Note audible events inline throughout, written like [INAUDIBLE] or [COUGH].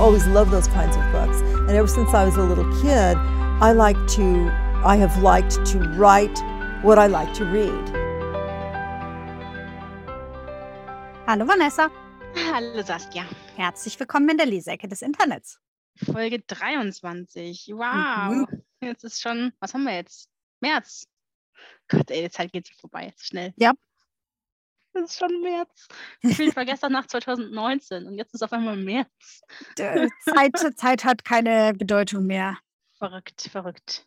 always loved those kinds of books. And ever since I was a little kid, I like to, I have liked to write what I like to read. Hallo Vanessa. Hallo Saskia. Herzlich willkommen in der Leseecke des Internets. Folge 23. Wow. Mhm. Jetzt ist schon, was haben wir jetzt? März. Gott, ey, die Zeit geht so vorbei, schnell. Ja. Es ist schon März. Gefühlt war gestern nach 2019 und jetzt ist auf einmal März. Zeit, Zeit hat keine Bedeutung mehr. Verrückt, verrückt.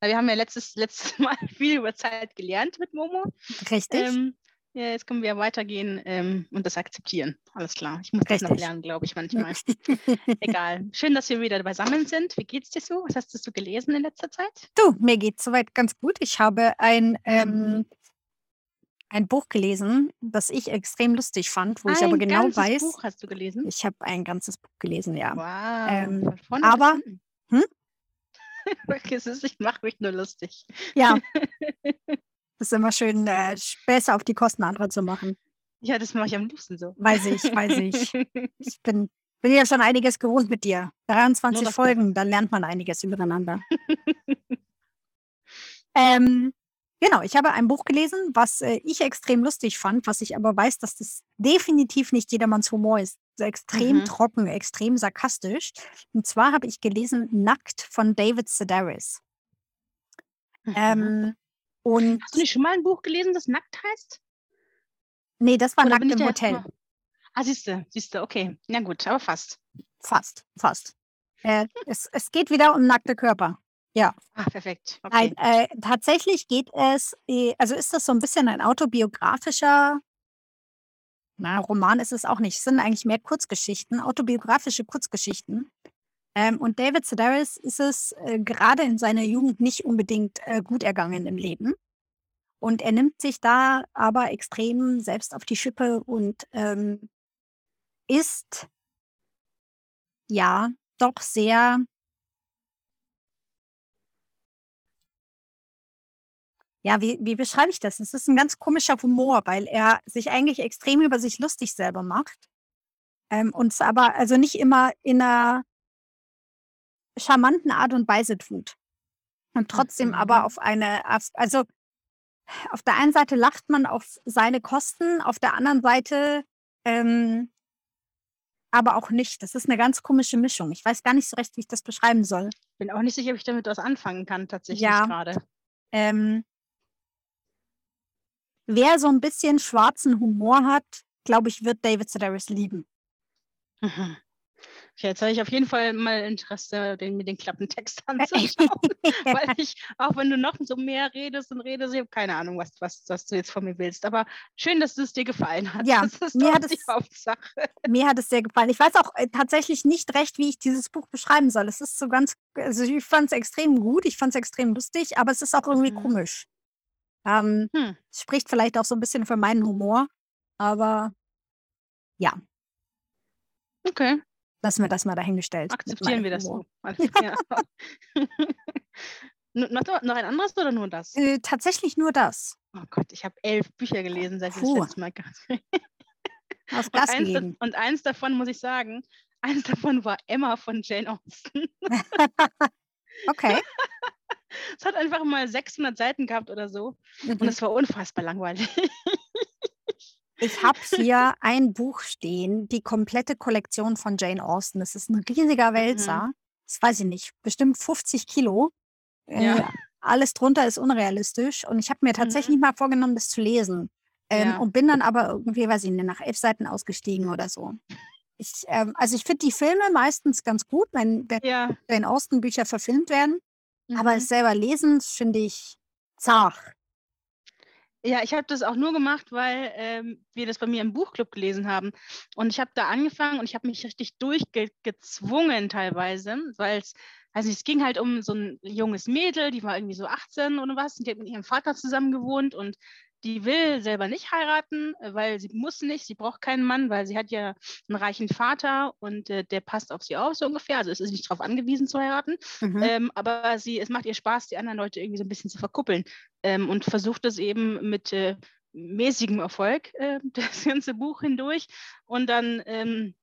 Na, wir haben ja letztes, letztes [LAUGHS] Mal viel über Zeit gelernt mit Momo. Richtig? Ähm, ja, jetzt können wir weitergehen ähm, und das akzeptieren. Alles klar. Ich muss das noch Richtig. lernen, glaube ich, manchmal. Egal. Schön, dass wir wieder beisammen sind. Wie geht's dir so? Was hast du gelesen in letzter Zeit? du, mir geht soweit ganz gut. Ich habe ein, ähm, ein Buch gelesen, das ich extrem lustig fand, wo ich aber Ein genau ganzes weiß, Buch hast du gelesen? ich habe ein ganzes Buch gelesen, ja. Wow. Ähm, aber-. Hm? [LAUGHS] Ich mache mich nur lustig. Ja. [LAUGHS] ist immer schön, äh, Späße auf die Kosten anderer zu machen. Ja, das mache ich am liebsten so. Weiß ich, weiß ich. [LAUGHS] Ich bin, bin ja schon einiges gewohnt mit dir. 23 dafür. Folgen, da lernt man einiges übereinander. ähm, genau, ich habe ein Buch gelesen, was äh, ich extrem lustig fand, was ich aber weiß, dass das definitiv nicht jedermanns Humor ist. Extrem Mhm. trocken, extrem sarkastisch. Und zwar habe ich gelesen Nackt von David Sedaris. Mhm. Ähm, und Hast du nicht schon mal ein Buch gelesen, das nackt heißt? nee, das war Oder Nackt im Hotel. Ah, siehst du, siehst du, okay. Na gut, aber fast. Fast, fast. Äh, es, es geht wieder um nackte Körper. Ah, perfekt. Nein, Okay. äh, tatsächlich geht es, äh, also ist das so ein bisschen ein autobiografischer, na, Roman ist es auch nicht. Es sind eigentlich mehr Kurzgeschichten, autobiografische Kurzgeschichten. Ähm, und David Sedaris ist es äh, gerade in seiner Jugend nicht unbedingt äh, gut ergangen im Leben. Und er nimmt sich da aber extrem selbst auf die Schippe und ähm, ist ja doch sehr Ja, wie, wie beschreibe ich das? Es ist ein ganz komischer Humor, weil er sich eigentlich extrem über sich lustig selber macht. Ähm, und es aber also nicht immer in einer charmanten Art und Weise tut. Und trotzdem aber Mhm. auf eine, also auf der einen Seite lacht man auf seine Kosten, auf der anderen Seite ähm, aber auch nicht. Das ist eine ganz komische Mischung. Ich weiß gar nicht so recht, wie ich das beschreiben soll. Bin auch nicht sicher, ob ich damit was anfangen kann, tatsächlich Ja. gerade. Ähm, wer so ein bisschen schwarzen Humor hat, glaube ich, wird David Sedaris lieben. Mhm. Okay, jetzt habe ich auf jeden Fall mal Interesse, den, mir den Klappentext [LAUGHS] anzuschauen. [LAUGHS] weil ich, auch wenn du noch so mehr redest und redest, ich habe keine Ahnung, was, was, was du jetzt von mir willst. Aber schön, dass es dir gefallen hat. Ja, [LAUGHS] das ist mir hat die es- Hauptsache. Mir hat es sehr gefallen. Ich weiß auch äh, tatsächlich nicht recht, wie ich dieses Buch beschreiben soll. Es ist so ganz, also ich fand es extrem gut, ich fand es extrem lustig, aber es ist auch irgendwie Mhm. komisch. Ähm, Hm. spricht vielleicht auch so ein bisschen für meinen Humor, aber Okay, lassen wir das mal dahingestellt. akzeptieren wir das Humor. so. [LAUGHS] [LAUGHS] N- noch, noch ein anderes oder nur das? Äh, tatsächlich nur das. Oh Gott, ich habe elf Bücher gelesen, seit das Puh. letzte Mal [LAUGHS] Auf Und Gas eins, da- gegeben. und eins davon muss ich sagen, eins davon war Emma von Jane Austen. Okay. Es hat einfach mal 600 Seiten gehabt oder so. Und Mhm. es war unfassbar langweilig. Ich habe [LAUGHS] hier ein Buch stehen, die komplette Kollektion von Jane Austen. Das ist ein riesiger Wälzer. Das weiß ich nicht, bestimmt 50 Kilo. Äh, Ja. alles drunter ist unrealistisch. Und ich habe mir tatsächlich mal vorgenommen, das zu lesen. Ähm, Ja. Und bin dann aber irgendwie, weiß ich nicht, nach elf Seiten ausgestiegen oder so. Ich, ähm, also ich finde die Filme meistens ganz gut, wenn, wenn Ja. Jane Austen Bücher verfilmt werden. Aber mhm. es selber lesen finde ich zart. Ja, ich habe das auch nur gemacht, weil ähm, wir das bei mir im Buchclub gelesen haben. Und ich habe da angefangen und ich habe mich richtig durchgezwungen teilweise, weil es, weiß nicht, es ging halt um so ein junges Mädel, die war irgendwie so 18 oder was, und die hat mit ihrem Vater zusammen gewohnt und die will selber nicht heiraten, äh, weil sie muss nicht, sie braucht keinen Mann, weil sie hat ja einen reichen Vater und äh, der passt auf sie auf, so ungefähr. Also es ist nicht darauf angewiesen zu heiraten. Mhm. Ähm, aber sie, es macht ihr Spaß, die anderen Leute irgendwie so ein bisschen zu verkuppeln ähm, und versucht es eben mit äh, mäßigem Erfolg, äh, [LAUGHS] das ganze Buch hindurch. Und dann ähm,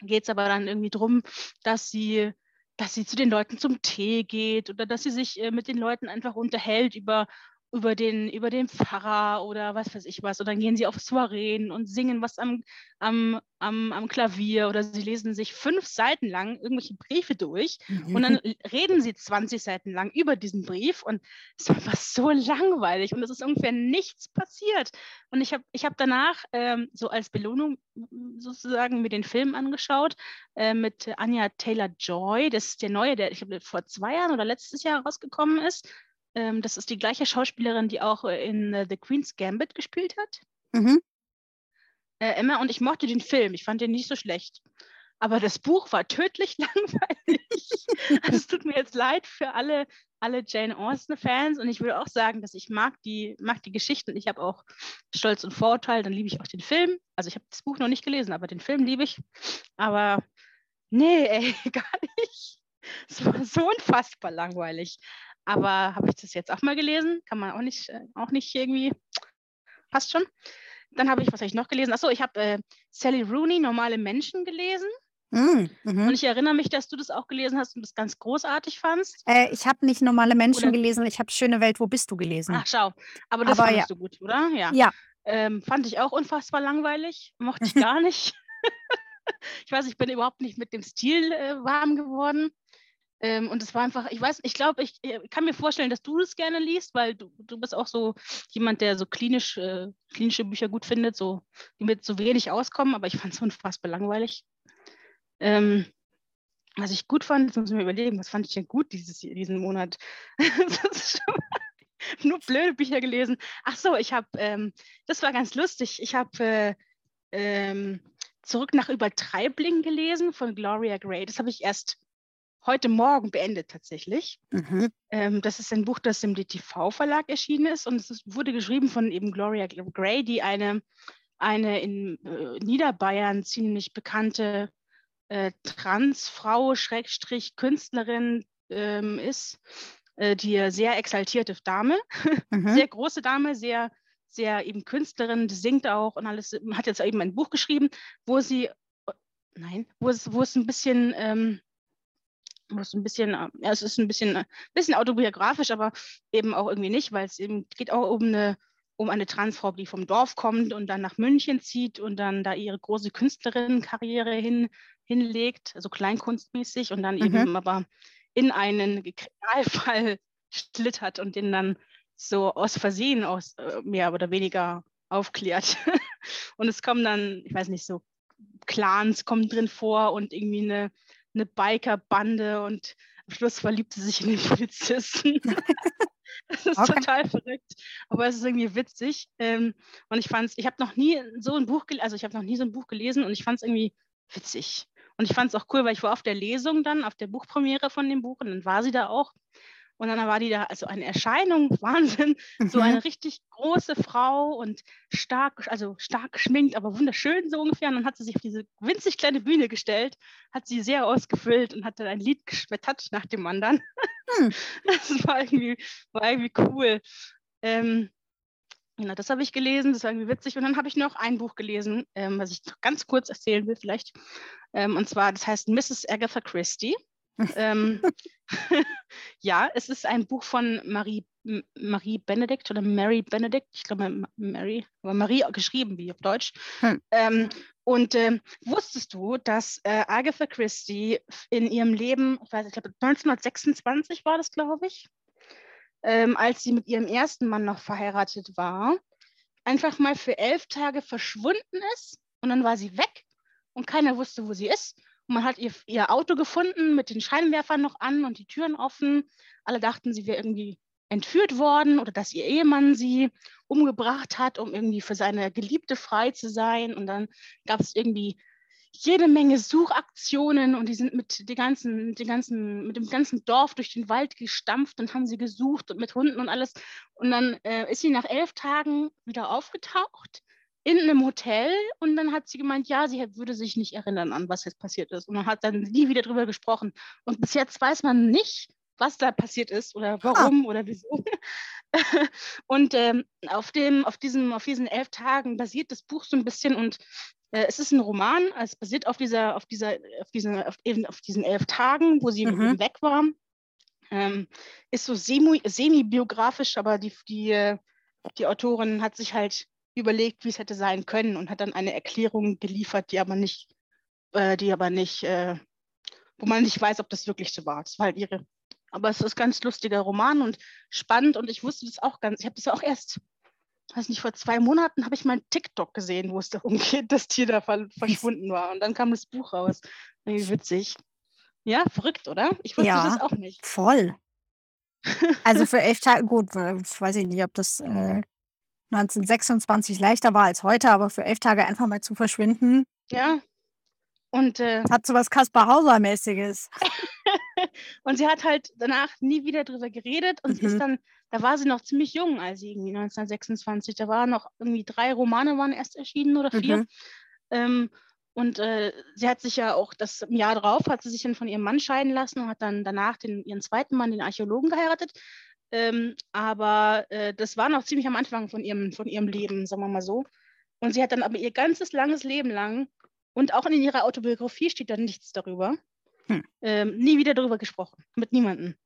geht es aber dann irgendwie darum, dass sie, dass sie zu den Leuten zum Tee geht oder dass sie sich äh, mit den Leuten einfach unterhält über über den, über den Pfarrer oder was weiß ich was. Und dann gehen sie auf Soireen und singen was am, am, am, am Klavier oder sie lesen sich fünf Seiten lang irgendwelche Briefe durch mhm. und dann [LAUGHS] reden sie 20 Seiten lang über diesen Brief und es war einfach so langweilig und es ist ungefähr nichts passiert. Und ich habe ich hab danach ähm, so als Belohnung sozusagen mir den Film angeschaut äh, mit Anja Taylor-Joy. Das ist der neue, der ich glaube vor zwei Jahren oder letztes Jahr rausgekommen ist. Ähm, das ist die gleiche Schauspielerin, die auch äh, in äh, The Queen's Gambit gespielt hat. Mhm. Äh, Emma, und ich mochte den Film. Ich fand den nicht so schlecht. Aber das Buch war tödlich [LAUGHS] langweilig. also es tut mir jetzt leid für alle, alle Jane Austen-Fans. Und ich würde auch sagen, dass ich mag die, mag die Geschichten. Ich habe auch Stolz und Vorurteil, dann liebe ich auch den Film. Also ich habe das Buch noch nicht gelesen, aber den Film liebe ich. Aber nee, ey, [LAUGHS] gar nicht. Es war so unfassbar langweilig. Aber habe ich das jetzt auch mal gelesen? Kann man auch nicht, äh, auch nicht irgendwie, passt schon. Dann habe ich, was habe ich noch gelesen? Achso, ich habe äh, Sally Rooney, Normale Menschen gelesen. Mm, mhm. Und ich erinnere mich, dass du das auch gelesen hast und das ganz großartig fandst. Äh, ich habe nicht normale Menschen oder? gelesen, ich habe Schöne Welt, wo bist du gelesen? Ach, schau. Aber das Aber fandest ja. du gut, oder? Ja. ja. Ähm, fand ich auch unfassbar langweilig. Mochte ich [LAUGHS] gar nicht. [LAUGHS] ich weiß, ich bin überhaupt nicht mit dem Stil äh, warm geworden. Ähm, und es war einfach, ich weiß, ich glaube, ich, ich, kann mir vorstellen, dass du das gerne liest, weil du, du bist auch so jemand, der so klinisch, äh, klinische Bücher gut findet, so, die mit so wenig auskommen, aber ich [LAUGHS] fand es unfassbar langweilig. Ähm, was ich gut fand, jetzt muss ich mir überlegen, was fand ich denn gut dieses, diesen Monat? [LAUGHS] [LAUGHS] nur blöde Bücher gelesen. Ach so, ich habe, ähm, das war ganz lustig. Ich habe äh, ähm, Zurück nach Übertreibling gelesen von Gloria Gray. Das habe ich erst heute Morgen beendet tatsächlich. Mhm. Ähm, das ist ein Buch, das im DTV-Verlag erschienen ist und es ist, wurde geschrieben von eben Gloria Gray, die eine, eine in äh, Niederbayern ziemlich bekannte äh, Transfrau, Schrägstrich, Künstlerin ähm, ist, äh, die sehr exaltierte Dame, [LAUGHS] mhm. sehr große Dame, sehr sehr eben Künstlerin, die singt auch und alles, hat jetzt eben ein Buch geschrieben, wo sie, nein, wo es, wo es ein bisschen ähm, was ein bisschen, ja, es ist ein bisschen, ein bisschen autobiografisch, aber eben auch irgendwie nicht, weil es eben geht auch um eine, um eine Transfrau, die vom Dorf kommt und dann nach München zieht und dann da ihre große Künstlerinnenkarriere hin, hinlegt, also kleinkunstmäßig und dann mhm. eben aber in einen Kriminalfall [LAUGHS] schlittert und den dann so aus Versehen aus äh, mehr oder weniger aufklärt. [LAUGHS] und es kommen dann, ich weiß nicht, so Clans kommen drin vor und irgendwie eine eine Biker-Bande und am Schluss verliebt sie sich in den Polizisten. [LAUGHS] das ist okay. total verrückt, aber es ist irgendwie witzig. Ähm, und ich fand es, ich habe noch nie so ein Buch, also ich habe noch nie so ein Buch gelesen und ich fand es irgendwie witzig. Und ich fand es auch cool, weil ich war auf der Lesung dann, auf der Buchpremiere von dem Buch und dann war sie da auch. Und dann war die da, also eine Erscheinung, [LAUGHS] Wahnsinn, mhm. so eine richtig große Frau und stark, also stark geschminkt, aber wunderschön so ungefähr. Und dann hat sie sich auf diese winzig kleine Bühne gestellt, hat sie sehr ausgefüllt und hat dann ein Lied geschmettert nach dem anderen. Hm. [LAUGHS] Das war irgendwie, war irgendwie cool. Ähm, Genau, das habe ich gelesen, das war irgendwie witzig. Und dann habe ich noch ein Buch gelesen, ähm, was ich ganz kurz erzählen will vielleicht. Ähm, und zwar, das heißt Mrs. Agatha Christie ähm, [LAUGHS] [LAUGHS] ja, es ist ein Buch von Marie, Marie Benedict oder Mary Benedict, ich glaube Mary, aber Marie geschrieben wie auf Deutsch. Hm. Ähm, und ähm, wusstest du, dass äh, Agatha Christie in ihrem Leben, ich weiß, ich glaube 1926 war das, glaube ich, ähm, als sie mit ihrem ersten Mann noch verheiratet war, einfach mal für elf Tage verschwunden ist und dann war sie weg und keiner wusste, wo sie ist. Und man hat ihr, ihr Auto gefunden mit den Scheinwerfern noch an und die Türen offen. Alle dachten, sie wäre irgendwie entführt worden oder dass ihr Ehemann sie umgebracht hat, um irgendwie für seine Geliebte frei zu sein. Und dann gab es irgendwie jede Menge Suchaktionen und die sind mit, die ganzen, die ganzen, mit dem ganzen Dorf durch den Wald gestampft und haben sie gesucht und mit Hunden und alles. Und dann äh, ist sie nach elf Tagen wieder aufgetaucht in einem Hotel und dann hat sie gemeint, ja, sie würde sich nicht erinnern an, was jetzt passiert ist. Und man hat dann nie wieder drüber gesprochen. Und bis jetzt weiß man nicht, was da passiert ist oder warum ah. oder wieso. [LAUGHS] und ähm, auf, dem, auf, diesem, auf diesen elf Tagen basiert das Buch so ein bisschen und Äh, es ist ein Roman, es basiert auf dieser, auf dieser, auf diesen, auf, eben auf diesen elf Tagen, wo sie Mhm. weg war. Ähm, ist so semi- semi-biografisch, aber die, die, äh, die Autorin hat sich halt überlegt, wie es hätte sein können und hat dann eine Erklärung geliefert, die aber nicht, äh, die aber nicht, äh, wo man nicht weiß, ob das wirklich so war. Das war halt ihre. Aber es ist ein ganz lustiger Roman und spannend und ich wusste das auch ganz, ich habe das auch erst, weiß nicht, vor zwei Monaten habe ich mal einen TikTok gesehen, wo es darum [LAUGHS] geht, dass Tier da ver verschwunden war. Und dann kam das Buch raus. Wie witzig. Ja, verrückt, oder? Ich wusste Ja. das auch nicht. Voll. [LAUGHS] Also für elf Tage, gut, weiß ich nicht, ob das äh, 1926 leichter war als heute, aber für elf Tage einfach mal zu verschwinden, Ja. Und, äh, hat so was Kaspar Hauser-mäßiges. [LAUGHS] und sie hat halt danach nie wieder drüber geredet und sie ist Mhm. dann, da war sie noch ziemlich jung, als sie irgendwie 1926, da waren noch irgendwie drei Romane waren erst erschienen oder vier. Mhm. Ähm, und äh, sie hat sich ja auch das im Jahr drauf hat sie sich dann von ihrem Mann scheiden lassen und hat dann danach den, ihren zweiten Mann, den Archäologen, geheiratet. Ähm, aber äh, das war noch ziemlich am Anfang von ihrem, von ihrem Leben, sagen wir mal so. Und sie hat dann aber ihr ganzes langes Leben lang und auch in ihrer Autobiografie steht da nichts darüber. Hm. Ähm, nie wieder darüber gesprochen. Mit niemandem.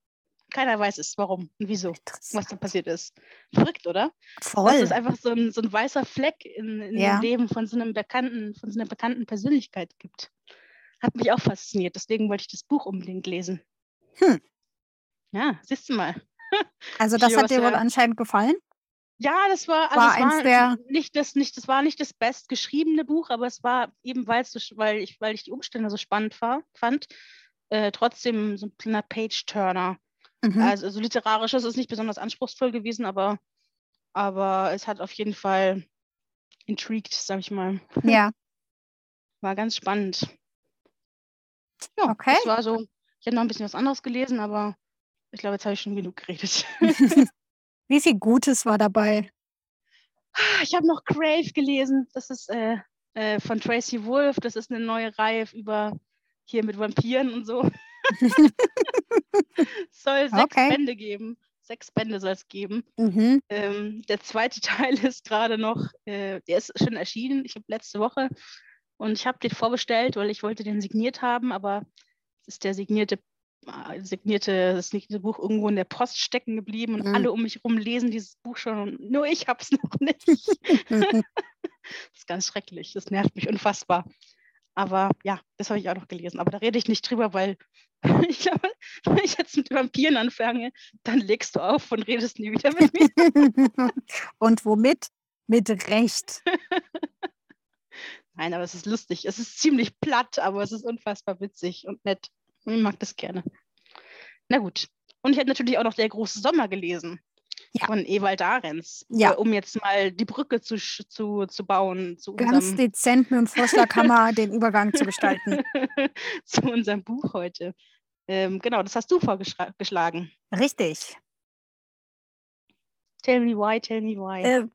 Keiner weiß es, warum und wieso, was da passiert ist. Verrückt, oder? Das Voll. ist einfach so ein, so ein weißer Fleck in, in Ja. dem Leben von so einem bekannten, von so einer bekannten Persönlichkeit gibt. Hat mich auch fasziniert, deswegen wollte ich das Buch unbedingt lesen. Hm. Ja, siehst du mal. Also das hat dir wohl anscheinend gefallen? Ja, das war, also War es war der- nicht das, nicht, das war nicht das bestgeschriebene Buch, aber es war eben, weil, so, weil, ich, weil ich die Umstände so spannend war, fand, äh, trotzdem so ein kleiner Page-Turner. Mhm. Also, also literarisch ist es nicht besonders anspruchsvoll gewesen, aber, aber es hat auf jeden Fall intrigued, sag ich mal. Ja, War ganz spannend. Ja, Okay. das war so. Ich hätte noch ein bisschen was anderes gelesen, aber ich glaube, jetzt habe ich schon genug geredet. [LAUGHS] [LAUGHS] wie viel Gutes war dabei? Ich habe noch Crave gelesen. Das ist äh, äh, von Tracy Wolf. Das ist eine neue Reihe über hier mit Vampiren und so. Es [LAUGHS] soll sechs Okay. Bände geben. Sechs Bände soll es geben. Mhm. Ähm, der zweite Teil ist gerade noch, äh, der ist schon erschienen, ich habe letzte Woche. Und ich habe den vorbestellt, weil ich wollte den signiert haben, aber es ist der signierte, signierte, das signierte Buch irgendwo in der Post stecken geblieben und Mhm. alle um mich herum lesen dieses Buch schon und nur ich habe es [LAUGHS] noch nicht. [LAUGHS] Das ist ganz schrecklich, das nervt mich unfassbar. Aber ja, das habe ich auch noch gelesen. Aber da rede ich nicht drüber, weil [LAUGHS] ich glaube, wenn ich jetzt mit Vampiren anfange, dann legst du auf und redest nie wieder mit mir. Und womit? Mit Recht. Nein, aber es ist lustig. Es ist ziemlich platt, aber es ist unfassbar witzig und nett. Und Ich mag das gerne. Na gut. Und ich hätte natürlich auch noch Der große Sommer gelesen. Ja. Von Ewald Ahrens. Ja. Äh, Um jetzt mal die Brücke zu, zu, zu bauen zu Ganz dezent mit dem Vorschlaghammer [LAUGHS] den Übergang zu gestalten. [LAUGHS] zu unserem Buch heute. Ähm, genau, das hast du vorgeschlagen. Richtig. Tell me why, tell me why. Äh,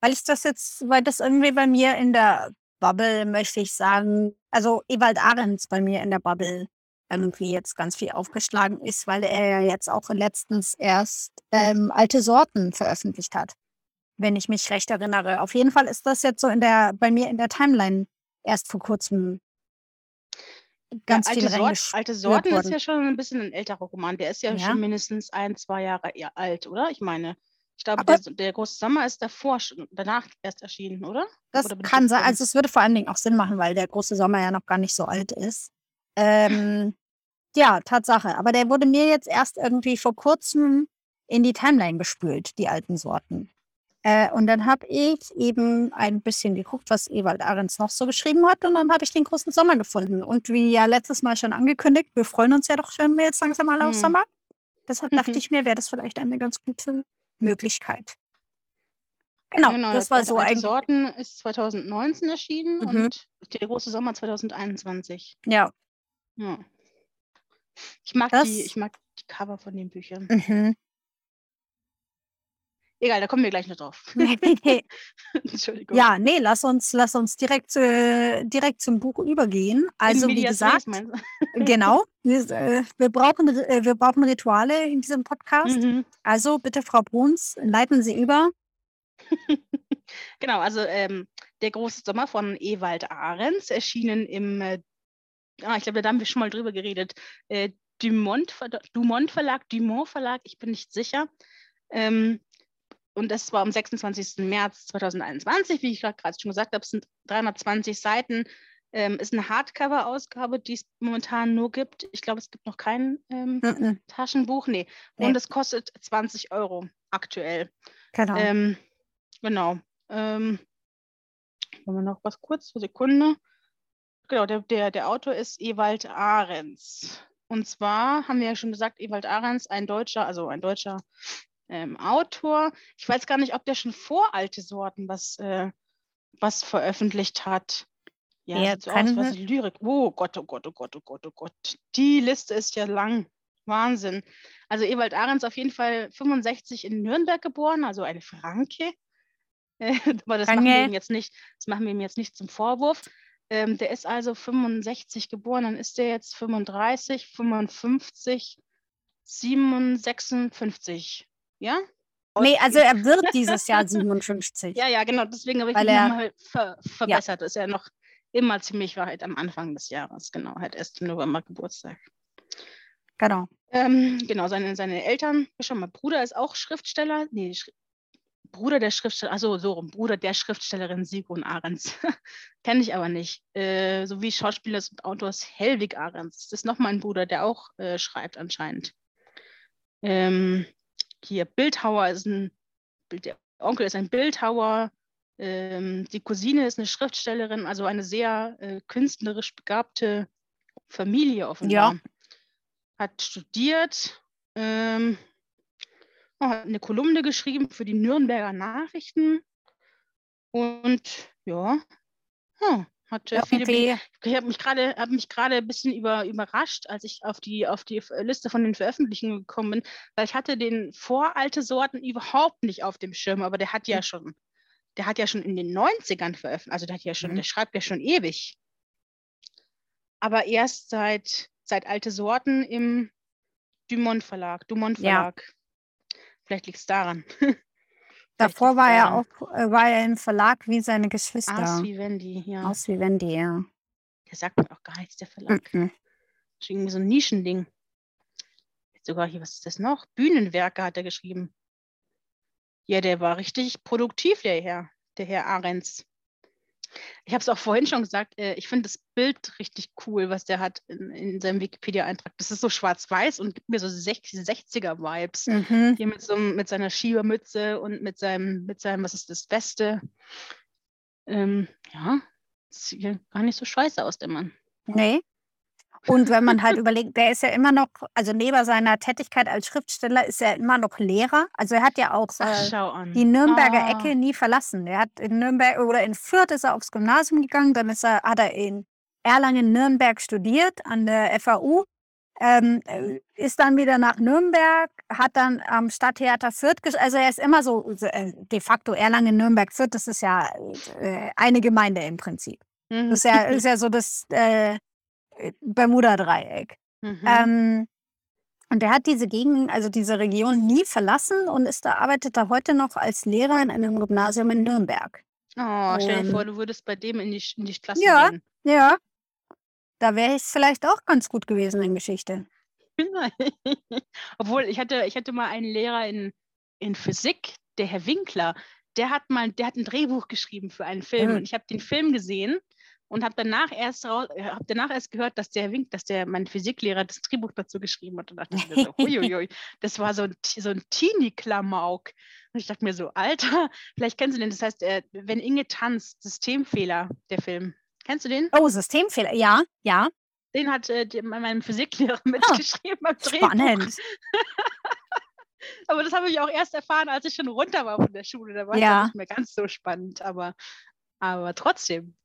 weil ich das jetzt, weil das irgendwie bei mir in der Bubble, möchte ich sagen, also Ewald Ahrens bei mir in der Bubble irgendwie jetzt ganz viel aufgeschlagen ist, weil er ja jetzt auch letztens erst ähm, alte Sorten veröffentlicht hat. Wenn ich mich recht erinnere. Auf jeden Fall ist das jetzt so in der, bei mir in der Timeline erst vor kurzem ganz ja, viel alte, Sort, alte Sorten ist worden. ja schon ein bisschen ein älterer Roman. Der ist ja, Ja. schon mindestens ein, zwei Jahre alt, oder? Ich meine, ich glaube, der, der große Sommer ist davor, schon- danach erst erschienen, oder? Das Oder kann sein. Also es würde vor allen Dingen auch Sinn machen, weil der große Sommer ja noch gar nicht so alt ist. Ähm, ja, Tatsache. Aber der wurde mir jetzt erst irgendwie vor kurzem in die Timeline gespült, die alten Sorten. Äh, und dann habe ich eben ein bisschen geguckt, was Ewald Ahrens noch so geschrieben hat. Und dann habe ich den großen Sommer gefunden. Und wie ja letztes Mal schon angekündigt, wir freuen uns ja doch schon jetzt langsam mal auf Hm. Sommer. Deshalb dachte Mhm. ich mir, wäre das vielleicht eine ganz gute Möglichkeit. Genau, das war so eigentlich. Sorten ist 2019 erschienen Mhm. und der große Sommer 2021. Ja. Ja. Ich mag, Das- die, ich mag die Cover von den Büchern. Mhm. Egal, da kommen wir gleich noch drauf. [LAUGHS] [LAUGHS] Entschuldigung. ja, nee, lass uns, lass uns direkt, äh, direkt zum Buch übergehen. Also, wie gesagt, du? genau, wir, äh, wir, brauchen, äh, wir brauchen Rituale in diesem Podcast. Mhm. Also bitte, Frau Bruns, leiten Sie über. [LAUGHS] Genau, also ähm, Der große Sommer von Ewald Ahrens, erschienen im, äh, ah, ich glaube, da haben wir schon mal drüber geredet, äh, Dumont, Dumont Verlag, Dumont Verlag, ich bin nicht sicher. Ähm, und das war am 26. März 2021, wie ich gerade schon gesagt habe, es sind 320 Seiten. Ähm, ist eine Hardcover-Ausgabe, die es momentan nur gibt. Ich glaube, es gibt noch kein ähm, mhm. Taschenbuch. Nee. nee. Und es kostet 20 Euro aktuell. Genau. Ähm, genau. Ähm, wir noch was kurz, eine Sekunde. Genau, der, der, der Autor ist Ewald Ahrens. Und zwar haben wir ja schon gesagt, Ewald Ahrens, ein Deutscher, also ein deutscher ähm, Autor. Ich weiß gar nicht, ob der schon vor alte Sorten was, äh, was veröffentlicht hat. Ja, ja so aus, was Lyrik. Oh Gott, oh Gott, oh Gott, oh Gott, oh Gott. Die Liste ist ja lang. Wahnsinn. Also Ewald Ahrens auf jeden Fall 65 in Nürnberg geboren, also eine Franke. [LAUGHS] Aber das machen, wir ihm jetzt nicht, das machen wir ihm jetzt nicht zum Vorwurf. Ähm, der ist also 65 geboren, dann ist der jetzt 35, 55, 7, 56. Ja? Nee, also er wird dieses Jahr 57. [LAUGHS] ja, ja, genau. Deswegen habe ich ihn mal ver verbessert. Ja. Ist ja noch immer ziemlich weit am Anfang des Jahres. Genau, hat erst im November Geburtstag. Genau. Ähm, genau, seine, seine Eltern, schon mal Bruder ist auch Schriftsteller. Nee, Sch Bruder der Schriftsteller, also so rum, Bruder der Schriftstellerin Sigrun Ahrens. [LAUGHS] Kenne ich aber nicht. Äh, sowie Schauspielers und Autors Helwig Ahrens. Das ist nochmal ein Bruder, der auch äh, schreibt anscheinend. Ähm, hier, Bildhauer ist ein, der Onkel ist ein Bildhauer. Ähm, die Cousine ist eine Schriftstellerin, also eine sehr äh, künstlerisch begabte Familie offenbar. Ja. Hat studiert, ähm, hat eine Kolumne geschrieben für die Nürnberger Nachrichten und ja, oh, hat äh, viele. Okay. Ich habe mich gerade hab mich gerade ein bisschen über, überrascht, als ich auf die, auf die Liste von den Veröffentlichungen gekommen bin, weil ich hatte den voralte Sorten überhaupt nicht auf dem Schirm, aber der hat ja mhm. schon, der hat ja schon in den 90ern veröffentlicht, also der hat ja schon, mhm. der schreibt ja schon ewig. Aber erst seit, seit alte Sorten im Dumont Verlag, Dumont Verlag. Ja. Vielleicht liegt es daran. [LAUGHS] Davor war er auch äh, war er im Verlag wie seine Geschwister. Aus Vivendi, ja. Aus Vivendi, ja. Der sagt mir auch gar nichts, der Verlag. Mhm. Das ist irgendwie so ein Nischending. Jetzt sogar hier, was ist das noch? Bühnenwerke hat er geschrieben. Ja, der war richtig produktiv, der Herr, der Herr Ahrens. Ich habe es auch vorhin schon gesagt, äh, ich finde das Bild richtig cool, was der hat in, in seinem Wikipedia-Eintrag. Das ist so schwarz-weiß und gibt mir so 60er-Vibes. Mhm. Hier mit, so, mit seiner Schiebermütze und mit seinem, mit seinem, was ist das, Weste. Ähm, ja, sieht gar nicht so scheiße aus, der Mann. Nee, und wenn man halt [LAUGHS] überlegt, der ist ja immer noch, also neben seiner Tätigkeit als Schriftsteller ist er immer noch Lehrer. Also er hat ja auch Ach, äh, die Nürnberger oh. Ecke nie verlassen. Er hat in Nürnberg oder in Fürth ist er aufs Gymnasium gegangen, dann ist er, hat er in Erlangen-Nürnberg studiert an der FAU. Ähm, äh, ist dann wieder nach Nürnberg, hat dann am Stadttheater Fürth, also er ist immer so äh, de facto Erlangen, Nürnberg, Fürth, das ist ja äh, eine Gemeinde im Prinzip. Das ist ja, [LAUGHS] ist ja so das, äh, Bermuda-Dreieck. Mhm. Ähm, und er hat diese Gegend, also diese Region nie verlassen und ist da, arbeitet da heute noch als Lehrer in einem Gymnasium in Nürnberg. Oh, stell dir vor, du würdest bei dem in die, in die Klasse ja, gehen. Ja, da wäre ich vielleicht auch ganz gut gewesen in Geschichte. [LAUGHS] Obwohl, ich hatte, ich hatte mal einen Lehrer in, in Physik, der Herr Winkler, der hat mal, der hat ein Drehbuch geschrieben für einen Film mhm. und ich habe den Film gesehen und habe danach erst äh, hab danach erst gehört, dass der Wink, dass der mein Physiklehrer das Drehbuch dazu geschrieben hat und dachte mir so, [LAUGHS] uiuiui, das war so ein, so ein Teenie-Klamauk. Und ich dachte mir so, Alter, [LAUGHS] vielleicht kennst du den, das heißt, äh, wenn Inge tanzt, Systemfehler, der Film. Kennst du den? Oh, Systemfehler, ja, ja. Den hat äh, mein Physiklehrer [LAUGHS] mitgeschrieben oh, am Drehbuch. Spannend. aber das habe ich auch erst erfahren, als ich schon runter war von der Schule. Da war ja. es nicht mehr ganz so spannend, aber, aber trotzdem.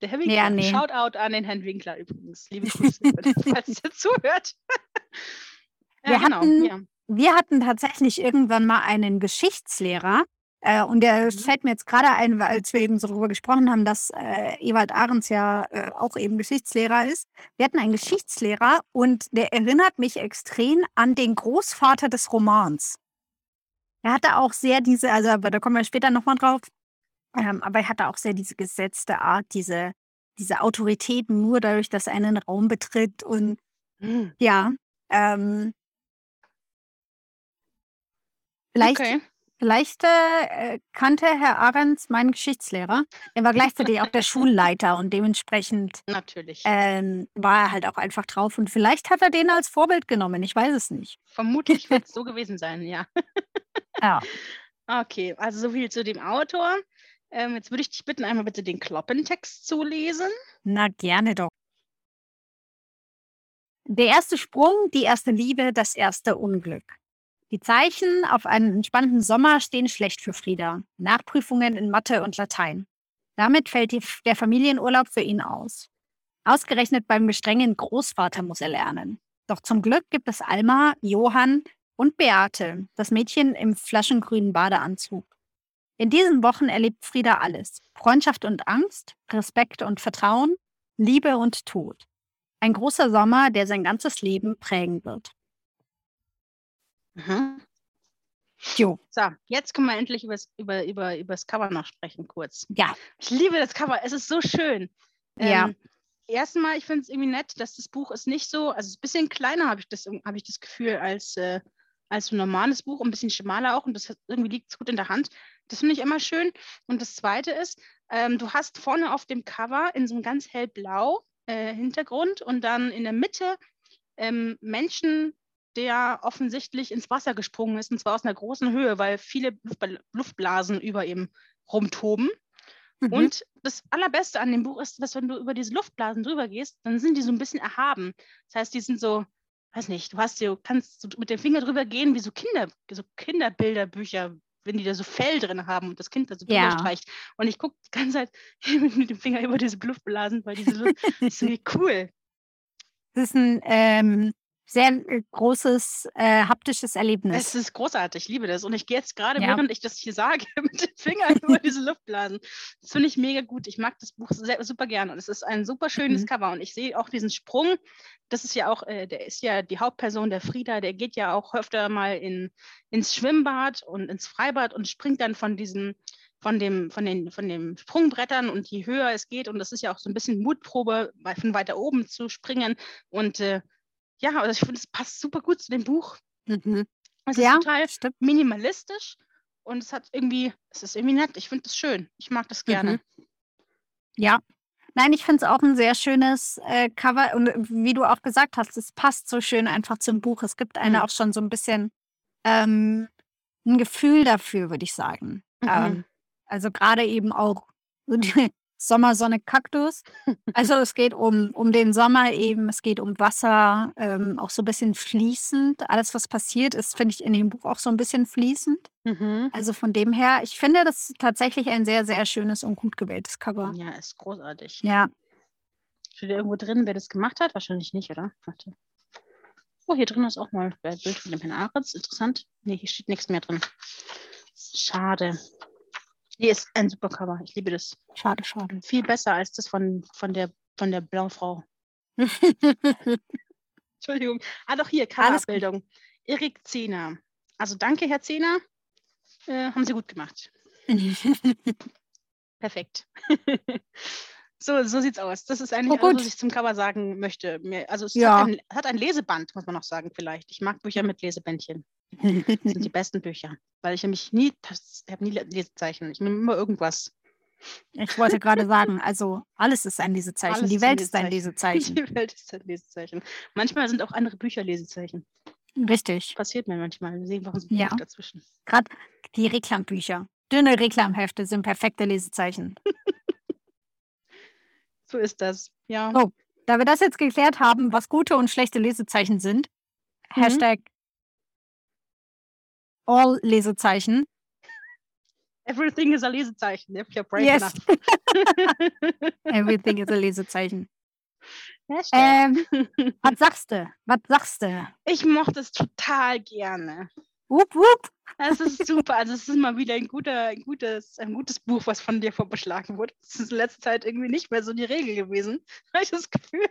Der Herr Winkler. Ja, nee. Shoutout an den Herrn Winkler übrigens. Liebe [LAUGHS] Grüße, falls er zuhört. [LAUGHS] ja, wir, genau, hatten, ja. wir hatten tatsächlich irgendwann mal einen Geschichtslehrer. Äh, und der mhm. fällt mir jetzt gerade ein, als wir eben so darüber gesprochen haben, dass äh, Ewald Ahrens ja äh, auch eben Geschichtslehrer ist. Wir hatten einen Geschichtslehrer und der erinnert mich extrem an den Großvater des Romans. Er hatte auch sehr diese, also da kommen wir später nochmal drauf, Ähm, aber er hatte auch sehr diese gesetzte Art, diese diese Autorität nur dadurch, dass er einen Raum betritt und Mhm. ja, ähm vielleicht Okay. vielleicht, äh, kannte Herr Ahrens meinen Geschichtslehrer. Er war gleichzeitig auch der [LAUGHS] Schulleiter und dementsprechend, Natürlich. ähm, war er halt auch einfach drauf und vielleicht hat er den als Vorbild genommen, ich weiß es nicht. Vermutlich [LAUGHS] wird es so gewesen sein, ja. Ja. [LAUGHS] Okay, also so viel zu dem Autor. Ähm, jetzt würde ich dich bitten, einmal bitte den Kloppentext zu lesen. Na, gerne doch. Der erste Sprung, die erste Liebe, das erste Unglück. Die Zeichen auf einen entspannten Sommer stehen schlecht für Frieda. Nachprüfungen in Mathe und Latein. Damit fällt die, der Familienurlaub für ihn aus. Ausgerechnet beim gestrengen Großvater muss er lernen. Doch zum Glück gibt es Alma, Johann und Beate, das Mädchen im flaschengrünen Badeanzug. In diesen Wochen erlebt Frieda alles. Freundschaft und Angst, Respekt und Vertrauen, Liebe und Tod. Ein großer Sommer, der sein ganzes Leben prägen wird. Mhm. Jo, So, jetzt können wir endlich übers, über, über, über das Cover noch sprechen, kurz. ja, Ich liebe das Cover, es ist so schön. Ja. Ähm, Erstmal, ich finde es irgendwie nett, dass das Buch ist nicht so, also es ist ein bisschen kleiner, habe ich, das, hab ich das Gefühl, als, äh, als ein normales Buch, ein bisschen schmaler auch und das irgendwie liegt es gut in der Hand. Das finde ich immer schön. Und das Zweite ist, ähm, du hast vorne auf dem Cover in so einem ganz hellblau äh, Hintergrund und dann in der Mitte ähm, Menschen, der offensichtlich ins Wasser gesprungen ist, und zwar aus einer großen Höhe, weil viele Luftblasen über ihm rumtoben. Mhm. Und das Allerbeste an dem Buch ist, dass wenn du über diese Luftblasen drüber gehst, dann sind die so ein bisschen erhaben. Das heißt, die sind so, weiß nicht, du hast du kannst mit dem Finger drüber gehen, wie so Kinder, so Kinderbilderbücher, wenn die da so Fell drin haben und das Kind da so drüber Ja. streicht. Und ich gucke die ganze Zeit [LAUGHS] mit dem Finger über diese Luftblasen, weil diese Luft ist so cool. Das ist ein ähm, sehr äh, großes äh, haptisches Erlebnis. Es ist großartig, ich liebe das. Und ich gehe jetzt gerade, Ja. während ich das hier sage, [LAUGHS] mit dem Finger [LAUGHS] über diese Luftblasen. Das finde ich mega gut. Ich mag das Buch sehr, super gerne. Und es ist ein super schönes Mhm. Cover. Und ich sehe auch diesen Sprung. Das ist ja auch, äh, der ist ja die Hauptperson, der Frieda, der geht ja auch öfter mal in, ins Schwimmbad und ins Freibad und springt dann von diesem, von dem, von den, von den Sprungbrettern und je höher es geht, und das ist ja auch so ein bisschen Mutprobe, von weiter oben zu springen. Und äh, ja, also ich finde, es passt super gut zu dem Buch. Mhm. Es Ja, ist total stimmt. minimalistisch und es hat irgendwie, es ist irgendwie nett. Ich finde es schön. Ich mag das gerne. Ja. Nein, ich finde es auch ein sehr schönes äh, Cover. Und äh, wie du auch gesagt hast, es passt so schön einfach zum Buch. Es gibt einer Mhm. auch schon so ein bisschen ähm, ein Gefühl dafür, würde ich sagen. Mhm. Ähm, also gerade eben auch so die Sommersonne Kaktus. [LAUGHS] Also es geht um, um den Sommer eben, es geht um Wasser, ähm, auch so ein bisschen fließend. Alles, was passiert ist, finde ich in dem Buch auch so ein bisschen fließend. Mhm. Also von dem her, ich finde das tatsächlich ein sehr, sehr schönes und gut gewähltes Cover. Ja, ist großartig. Ja, Steht irgendwo drin, wer das gemacht hat? Wahrscheinlich nicht, oder? Warte. Oh, hier drin ist auch mal ein Bild von dem Herrn Aretz. Interessant. Nee, hier steht nichts mehr drin. Schade. Hier ist ein super Cover. Ich liebe das. schade, schade. Viel besser als das von, von der von der blauen Frau. [LAUGHS] Entschuldigung. Ah, doch hier. Coverbildung. Erik Zehner. Also danke, Herr Zehner. Äh, haben Sie gut gemacht. [LAUGHS] Perfekt. [LAUGHS] so, so sieht's aus. Das ist eigentlich Oh, alles, was ich zum Cover sagen möchte. Also es Ja. hat, ein, hat ein Leseband, muss man noch sagen, vielleicht. Ich mag Bücher mit Lesebändchen. Das sind die [LAUGHS] besten Bücher. Weil ich nämlich nie, ich habe nie Lesezeichen. Ich nehme immer irgendwas. ich wollte gerade sagen, also alles ist ein Lesezeichen. Alles Die Welt ist ein Lesezeichen. Die Welt ist ein Lesezeichen. Manchmal sind auch andere Bücher Lesezeichen. Richtig. Passiert mir manchmal. Deswegen brauchen Sie ein Ja. Dazwischen. Gerade die Reklambücher. Dünne Reklamhefte sind perfekte Lesezeichen. [LAUGHS] So ist das. Ja. Oh. Da wir das jetzt geklärt haben, was gute und schlechte Lesezeichen sind, Mhm. Hashtag all Lesezeichen. Everything is a Lesezeichen. If you're brave Yes. enough. [LAUGHS] Everything is a Lesezeichen. Ähm, [LAUGHS] was sagst du? Was sagst du? Ich mochte es total gerne. Wupp, wupp. Es ist super. Also es ist mal wieder ein, guter, ein, gutes, ein gutes Buch, was von dir vorbeschlagen wurde. Das ist in letzter Zeit irgendwie nicht mehr so die Regel gewesen, [LAUGHS] habe ich das Gefühl.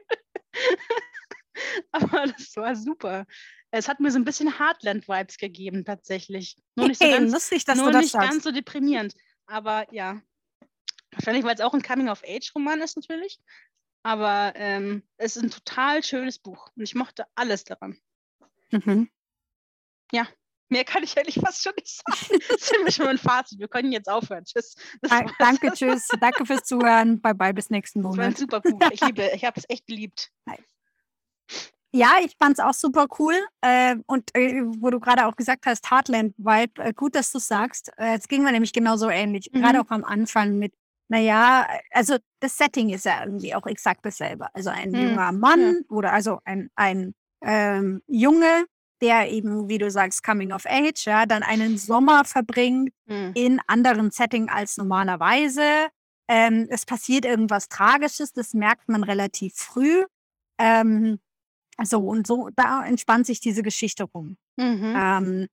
[LAUGHS] Aber das war super. Es hat mir so ein bisschen Heartland-Vibes gegeben, tatsächlich. Nur nicht so Hey, ganz, lustig, dass nur du das nicht sagst. ganz so deprimierend. Aber ja, Wahrscheinlich, weil es auch ein Coming-of-Age-Roman ist natürlich. Aber ähm, es ist ein total schönes Buch und ich mochte alles daran. Mhm. Ja, mehr kann ich eigentlich fast schon nicht sagen. [LAUGHS] Das ist schon ein Fazit. Wir können jetzt aufhören. Tschüss. Das. Danke, tschüss. Danke fürs Zuhören. Bye bye, bis nächsten Das war ein Monat. super Buch. Ich liebe, [LAUGHS] ich habe es echt geliebt. Ja, ich fand es auch super cool. Äh, und äh, wo du gerade auch gesagt hast, Heartland-Vibe, äh, gut, dass du sagst. Es ging mir nämlich genauso ähnlich. Mhm. Gerade auch am Anfang mit, naja, also das Setting ist ja irgendwie auch exakt dasselbe. Also ein Mhm, junger Mann oder also ein, ein ähm, Junge, der eben, wie du sagst, Coming of Age, ja, dann einen Sommer verbringt Hm. in anderen Setting als normalerweise. Ähm, es passiert irgendwas Tragisches, das merkt man relativ früh. Ähm, also und so, da entspannt sich diese Geschichte rum. Mhm. Ähm,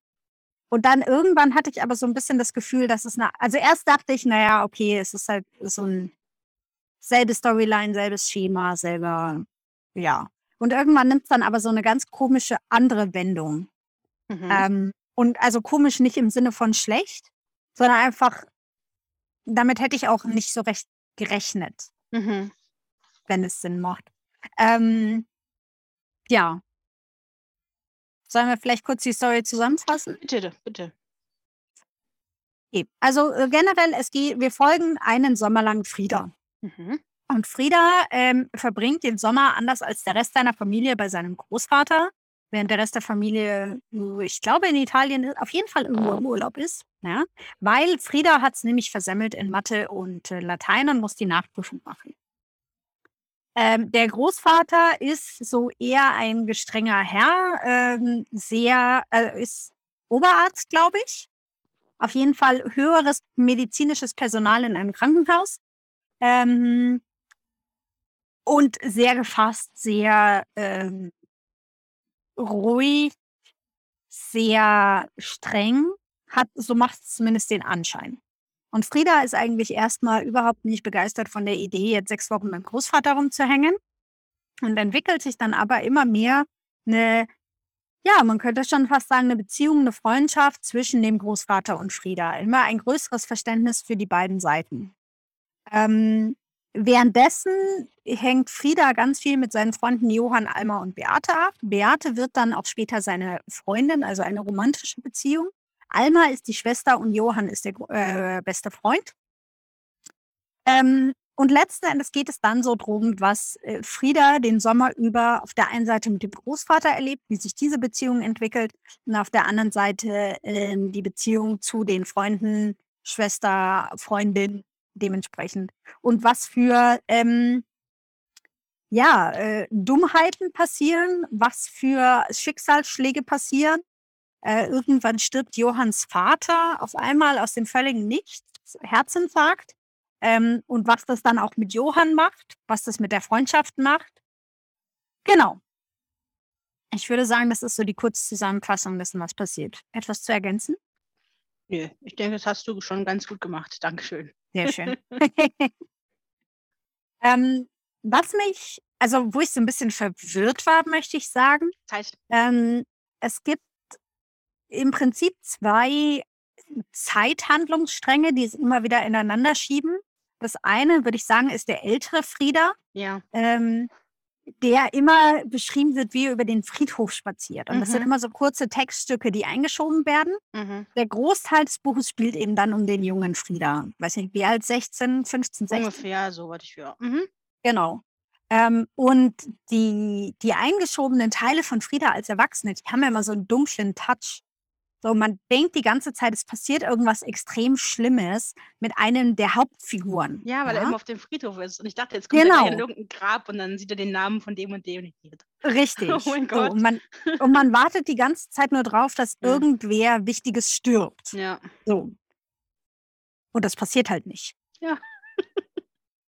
und dann irgendwann hatte ich aber so ein bisschen das Gefühl, dass es eine, also erst dachte ich, naja, okay, es ist halt so ein selbe Storyline, selbes Schema, selber, ja. Und irgendwann nimmt es dann aber so eine ganz komische andere Wendung. Mhm. Ähm, und also komisch nicht im Sinne von schlecht, sondern einfach, damit hätte ich auch nicht so recht gerechnet, Mhm. wenn es Sinn macht. Ähm, ja. Sollen wir vielleicht kurz die Story zusammenfassen? Bitte, bitte. Also äh, generell, es geht, wir folgen einen Sommer lang Frieda. Mhm. Und Frieda ähm, verbringt den Sommer anders als der Rest seiner Familie bei seinem Großvater, während der Rest der Familie, äh, ich glaube in Italien, auf jeden Fall irgendwo im Urlaub ist. Ja? Weil Frieda hat es nämlich versemmelt in Mathe und äh, Latein und muss die Nachprüfung machen. Ähm, der Großvater ist so eher ein gestrenger Herr, ähm, sehr, äh, ist Oberarzt, glaube ich. Auf jeden Fall höheres medizinisches Personal in einem Krankenhaus. Ähm, und sehr gefasst, sehr ähm, ruhig, sehr streng, hat, so macht es zumindest den Anschein. Und Frieda ist eigentlich erstmal überhaupt nicht begeistert von der Idee, jetzt sechs Wochen beim Großvater rumzuhängen. Und entwickelt sich dann aber immer mehr eine, ja, man könnte schon fast sagen, eine Beziehung, eine Freundschaft zwischen dem Großvater und Frieda. Immer ein größeres Verständnis für die beiden Seiten. Ähm, währenddessen hängt Frieda ganz viel mit seinen Freunden Johann, Alma und Beate ab. Beate wird dann auch später seine Freundin, also eine romantische Beziehung. Alma ist die Schwester und Johann ist der äh, beste Freund. Ähm, und letzten Endes geht es dann so drum, was äh, Frieda den Sommer über auf der einen Seite mit dem Großvater erlebt, wie sich diese Beziehung entwickelt, und auf der anderen Seite ähm, die Beziehung zu den Freunden, Schwester, Freundin dementsprechend. Und was für ähm, ja, äh, Dummheiten passieren, was für Schicksalsschläge passieren. Äh, irgendwann stirbt Johanns Vater auf einmal aus dem völligen Nichts, Herzinfarkt. Ähm, und was das dann auch mit Johann macht, was das mit der Freundschaft macht. Genau. Ich würde sagen, das ist so die Kurzzusammenfassung dessen, was passiert. Etwas zu ergänzen? Nö, ich denke, das hast du schon ganz gut gemacht. Dankeschön. Sehr schön. [LAUGHS] [LAUGHS] ähm, was mich, also wo ich so ein bisschen verwirrt war, möchte ich sagen, ähm, es gibt im Prinzip zwei Zeithandlungsstränge, die es immer wieder ineinander schieben. Das eine, würde ich sagen, ist der ältere Frieda, Ja. ähm, der immer beschrieben wird, wie er über den Friedhof spaziert. Und das sind Mhm. immer so kurze Textstücke, die eingeschoben werden. Mhm. Der Großteil des Buches spielt eben dann um den jungen Frieda. Weiß nicht, wie alt? 16, 15, 16? Ungefähr so, was ich für. Mhm. Genau. Ähm, und die, die eingeschobenen Teile von Frieda als Erwachsene, die haben ja immer so einen dunklen Touch. So, man denkt die ganze Zeit, es passiert irgendwas extrem Schlimmes mit einem der Hauptfiguren. Ja, weil er ja? immer auf dem Friedhof ist. Und ich dachte, jetzt kommt er Genau. gleich in irgendein Grab und dann sieht er den Namen von dem und dem. [LAUGHS] Richtig. Oh mein so, Gott. und, man, und man wartet die ganze Zeit nur drauf, dass [LAUGHS] Ja. irgendwer Wichtiges stirbt. Ja. So. Und das passiert halt nicht. Ja.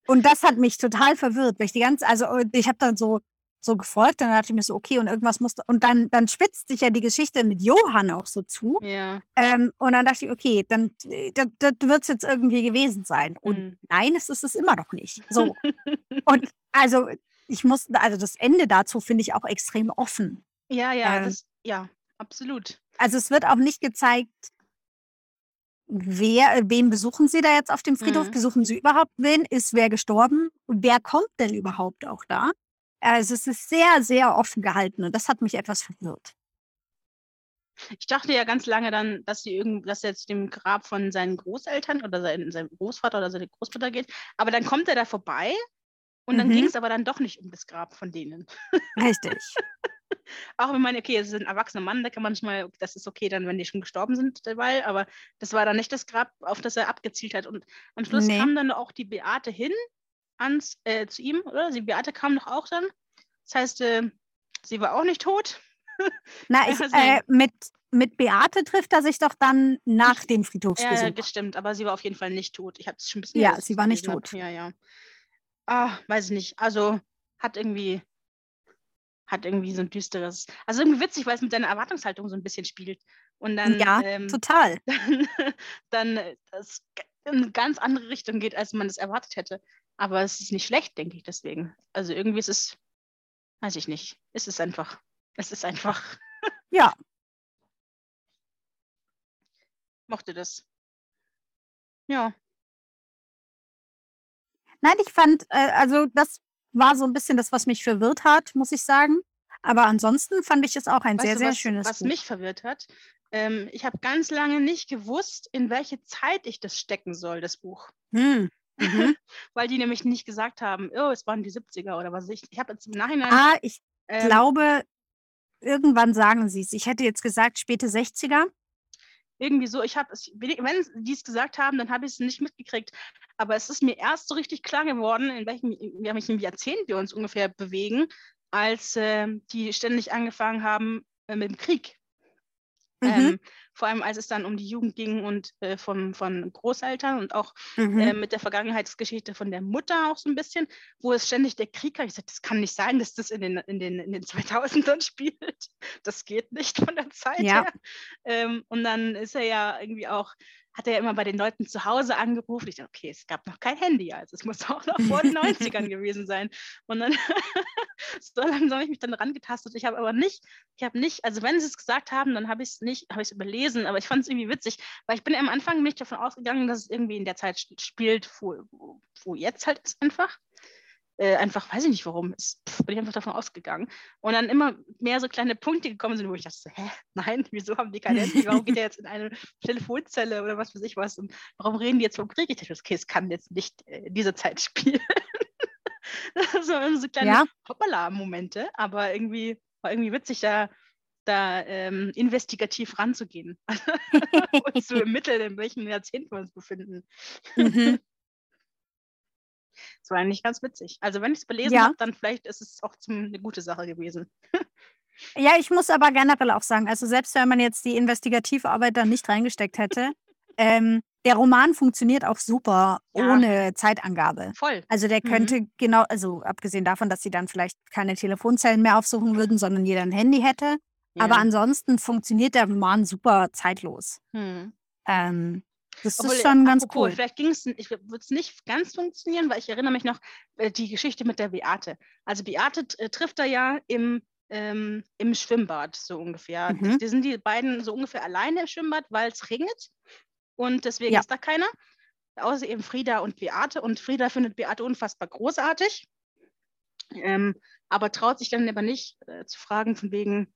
Und das hat mich total verwirrt, weil ich die ganze, also ich habe dann so, so gefolgt und dann dachte ich mir so, okay, und irgendwas musste, und dann, dann spitzt sich ja die Geschichte mit Johann auch so zu. Ja. Ähm, und dann dachte ich, okay, dann das, das wird es jetzt irgendwie gewesen sein. Und Mhm. nein, es ist es immer noch nicht. So. [LAUGHS] und also ich muss, also das Ende dazu finde ich auch extrem offen. Ja, ja, Ähm. das, ja, absolut. Also es wird auch nicht gezeigt, wer, wen besuchen Sie da jetzt auf dem Friedhof? Mhm. Besuchen Sie überhaupt wen? Ist wer gestorben? Und wer kommt denn überhaupt auch da? Also es ist sehr, sehr offen gehalten und das hat mich etwas verwirrt. Ich dachte ja ganz lange dann, dass sie irgend, dass er zu dem Grab von seinen Großeltern oder sein, seinem Großvater oder seine Großmutter geht. Aber dann kommt er da vorbei und dann Mhm. ging es aber dann doch nicht um das Grab von denen. Richtig. [LAUGHS] Auch wenn man, okay, es ist ein erwachsener Mann, da kann man schon mal, das ist okay dann, wenn die schon gestorben sind dabei, aber das war dann nicht das Grab, auf das er abgezielt hat. Und am Schluss Nee. kam dann auch die Beate hin ans, äh, zu ihm, oder? Die Beate kam doch auch dann. Das heißt, äh, sie war auch nicht tot. [LAUGHS] Na, [LAUGHS] ich, Also- äh, mit, mit Beate trifft er sich doch dann nach dem Ja, Friedhofsbesuch. ja, gestimmt, aber sie war auf jeden Fall nicht tot. Ich habe es schon ein bisschen Ja, sie ich war nicht hab. tot. Ja, ja. Ah, weiß ich nicht. Also hat irgendwie, hat irgendwie so ein düsteres, also irgendwie witzig, weil es mit seiner Erwartungshaltung so ein bisschen spielt. Und dann, ja, ähm, total. dann, [LAUGHS] dann äh, das in eine ganz andere Richtung geht, als man es erwartet hätte. Aber es ist nicht schlecht, denke ich deswegen. Also irgendwie ist es, weiß ich nicht, es ist einfach, es ist einfach, [LAUGHS] Ja, mochte das. Ja, nein, ich fand, äh, also das war so ein bisschen das, was mich verwirrt hat, muss ich sagen. Aber ansonsten fand ich es auch ein Weißt sehr, du, sehr was, schönes was Buch. mich verwirrt hat? Ähm, ich habe ganz lange nicht gewusst, in welche Zeit ich das stecken soll, das Buch. Hm. Mhm. [LAUGHS] Weil die nämlich nicht gesagt haben, oh, es waren die 70er oder was weiß ich. Ich habe jetzt im Nachhinein. Ah, ich ähm, glaube, irgendwann sagen sie es. Ich hätte jetzt gesagt, späte 60er. irgendwie so, ich habe es, wenn die es gesagt haben, dann habe ich es nicht mitgekriegt. Aber es ist mir erst so richtig klar geworden, in welchem, in welchem Jahrzehnt wir uns ungefähr bewegen, als ähm, die ständig angefangen haben äh, mit dem Krieg. Mhm. Ähm, vor allem als es dann um die Jugend ging und äh, von, von Großeltern und auch Mhm. äh, mit der Vergangenheitsgeschichte von der Mutter auch so ein bisschen, wo es ständig der Krieg hat. Ich sagte, das kann nicht sein, dass das in den, in den, in den [LAUGHS] 2000ern spielt. Das geht nicht von der Zeit Ja. her. Ähm, und dann ist er ja irgendwie auch, hat er ja immer bei den Leuten zu Hause angerufen. Ich dachte, okay, es gab noch kein Handy, also es muss [LAUGHS] auch noch vor den 90ern gewesen sein. Und dann [LAUGHS] so langsam habe ich mich dann rangetastet. Ich habe aber nicht, ich habe nicht, also wenn sie es gesagt haben, dann habe ich es nicht, habe ich es überlesen, aber ich fand es irgendwie witzig, weil ich bin am Anfang nicht davon ausgegangen, dass es irgendwie in der Zeit spielt, wo, wo jetzt halt ist einfach. Äh, einfach, weiß ich nicht warum, es, pff, bin ich einfach davon ausgegangen. Und dann immer mehr so kleine Punkte gekommen sind, wo ich dachte, so, hä, [LAUGHS] nein, wieso haben die kein Handy? Warum geht der jetzt in eine Telefonzelle oder was weiß ich was? Und warum reden die jetzt vom Krieg? Ich dachte, okay, es kann jetzt nicht äh, in dieser Zeit [LAUGHS] spielen. so, so kleine Ja. Hoppala-Momente, aber irgendwie war irgendwie witzig, da, da ähm, investigativ ranzugehen [LAUGHS] und zu ermitteln, in welchem Jahrzehnt wir uns befinden. Mhm. Das war eigentlich ganz witzig. Also wenn ich es belesen Ja. habe, dann vielleicht ist es auch zum, eine gute Sache gewesen. [LAUGHS] Ja, ich muss aber generell auch sagen, also selbst wenn man jetzt die Investigativarbeit da nicht reingesteckt hätte, [LAUGHS] ähm, der Roman funktioniert auch super Ja. ohne Zeitangabe. Voll. Also der Mhm. könnte genau, also abgesehen davon, dass sie dann vielleicht keine Telefonzellen mehr aufsuchen würden, sondern jeder ein Handy hätte. Aber Ja. ansonsten funktioniert der Roman super zeitlos. Hm. Ähm, das Obwohl, ist schon ganz apropos, cool. Vielleicht ging es, ich würde es nicht ganz funktionieren, weil ich erinnere mich noch äh, die Geschichte mit der Beate. Also Beate äh, trifft er ja im, ähm, im Schwimmbad so ungefähr. Mhm. Die sind die beiden so ungefähr alleine im Schwimmbad, weil es regnet und deswegen Ja. ist da keiner. Außer eben Frieda und Beate. Und Frieda findet Beate unfassbar großartig, ähm, aber traut sich dann aber nicht äh, zu fragen von wegen,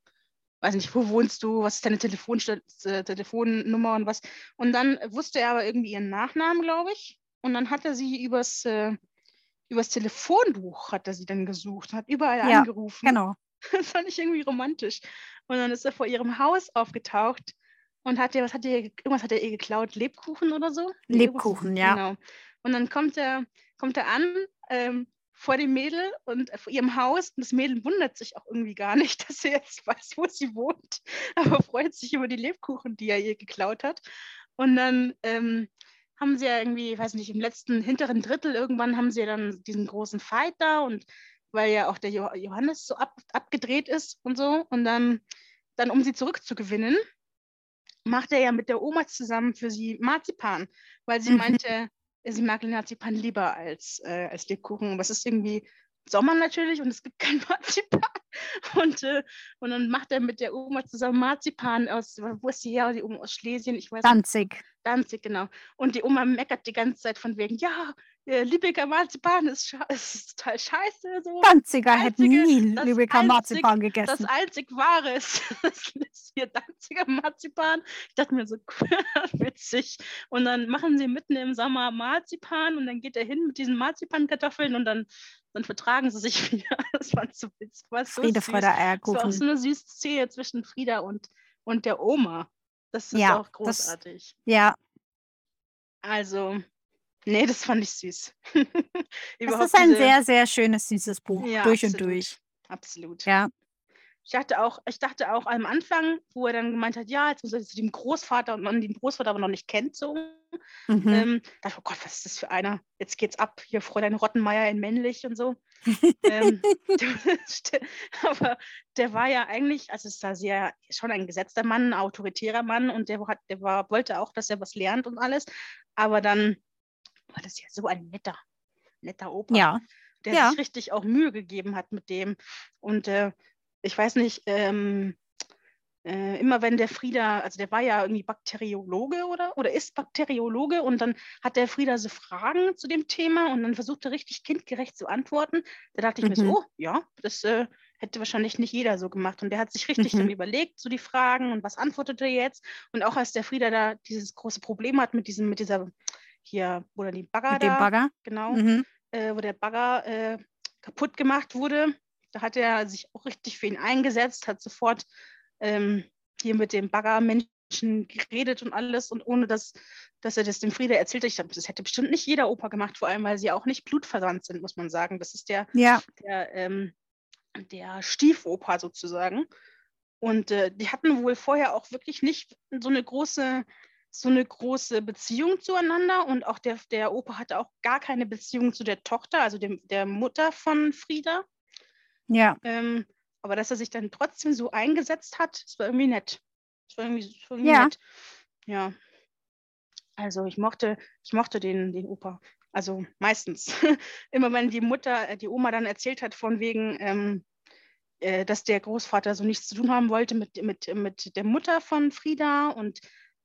weiß nicht, wo wohnst du, was ist deine Telefonstell äh, Telefonnummer und was. Und dann wusste er aber irgendwie ihren Nachnamen, glaube ich. Und dann hat er sie übers, äh, übers Telefonbuch hat er sie dann gesucht, hat überall Ja, angerufen. Genau. [LAUGHS] Das fand ich irgendwie romantisch. Und dann ist er vor ihrem Haus aufgetaucht und hat ihr, was hat ihr, irgendwas hat er ihr geklaut, Lebkuchen oder so? Lebkuchen, ja. Genau. Und dann kommt er, kommt er an ähm, vor dem Mädel und äh, vor ihrem Haus und das Mädel wundert sich auch irgendwie gar nicht, [LAUGHS] dass er jetzt weiß, wo sie wohnt, [LAUGHS] aber freut sich über die Lebkuchen, die er ihr geklaut hat. Und dann ähm, haben sie ja irgendwie, ich weiß nicht, im letzten hinteren Drittel irgendwann haben sie ja dann diesen großen Fight da und weil ja auch der jo Johannes so ab, abgedreht ist und so. Und dann, dann, um sie zurückzugewinnen, macht er ja mit der Oma zusammen für sie Marzipan, weil sie Mhm. meinte, sie mag den Marzipan lieber als, äh, als Lebkuchen. Aber es ist irgendwie Sommer natürlich und es gibt [LAUGHS] kein Marzipan. Und, äh, und dann macht er mit der Oma zusammen Marzipan aus, wo ist die her? Die Oma aus Schlesien, ich weiß. Danzig. Danzig, genau. Und die Oma meckert die ganze Zeit von wegen, ja, äh, Lübecker Marzipan ist, [LAUGHS] ist, total scheiße. So. Danziger hätten nie Lübecker Marzipan gegessen. Das einzig wahre ist, [LAUGHS] ist hier Danziger Marzipan. Ich dachte mir so, [LAUGHS] witzig. Und dann machen sie mitten im Sommer Marzipan und dann geht er hin mit diesen Marzipankartoffeln und dann, dann vertragen sie sich wieder. Das war so witzig. Friede, so Freude, Eierkuchen. Das war auch so eine süße Szene zwischen Frieda und, und der Oma. Das ist ja, auch großartig. Das, ja. Also, Nee, das fand ich süß. [LAUGHS] Es ist ein diese sehr, sehr schönes, süßes Buch, Ja, durch und durch. absolut. Ja. Ich dachte auch ich dachte auch am Anfang, wo er dann gemeint hat: „Ja, jetzt muss er zu dem Großvater“ und man den Großvater aber noch nicht kennt so, Mhm. ähm, dachte „Oh Gott, was ist das für einer? Jetzt geht's ab, hier Fräulein Rottenmeier in männlich und so.“ [LAUGHS] Ähm, [LAUGHS] aber der war ja eigentlich also es war sehr schon ein gesetzter Mann, 'n autoritärer Mann und der hat der war wollte auch, dass er was lernt und alles. Aber dann war das ja so ein netter, netter Opa, Ja. der Ja. sich richtig auch Mühe gegeben hat mit dem. Und äh, ich weiß nicht, ähm, äh, immer wenn der Frieda, also der war ja irgendwie Bakteriologe oder, oder ist Bakteriologe und dann hat der Frieda so Fragen zu dem Thema und dann versucht er richtig kindgerecht zu antworten. Da dachte ich mir so, Mhm. oh ja, das äh, hätte wahrscheinlich nicht jeder so gemacht. Und der hat sich richtig dann Mhm. überlegt, so die Fragen und was antwortet er jetzt. Und auch als der Frieda da dieses große Problem hat mit diesem, mit dieser hier, wo dann die Bagger Mit dem da, Bagger? genau, Mhm. äh, wo der Bagger äh, kaputt gemacht wurde. Da hat er sich auch richtig für ihn eingesetzt, hat sofort ähm, hier mit dem Baggermenschen geredet und alles und ohne dass, dass er das dem Frieda erzählt hat. Ich glaube, das hätte bestimmt nicht jeder Opa gemacht, vor allem weil sie auch nicht blutverwandt sind, muss man sagen. Das ist der, Ja. der, ähm, der Stiefopa sozusagen. Und äh, die hatten wohl vorher auch wirklich nicht so eine große so eine große Beziehung zueinander und auch der, der Opa hatte auch gar keine Beziehung zu der Tochter, also dem, der Mutter von Frieda. Ja. Ähm, aber dass er sich dann trotzdem so eingesetzt hat, das war irgendwie nett. Das war irgendwie, das war irgendwie Ja. nett. Ja. Also ich mochte, ich mochte den, den Opa. Also meistens. [LAUGHS] Immer wenn die Mutter, äh, die Oma dann erzählt hat, von wegen, ähm, äh, dass der Großvater so nichts zu tun haben wollte mit, mit, mit der Mutter von Frieda und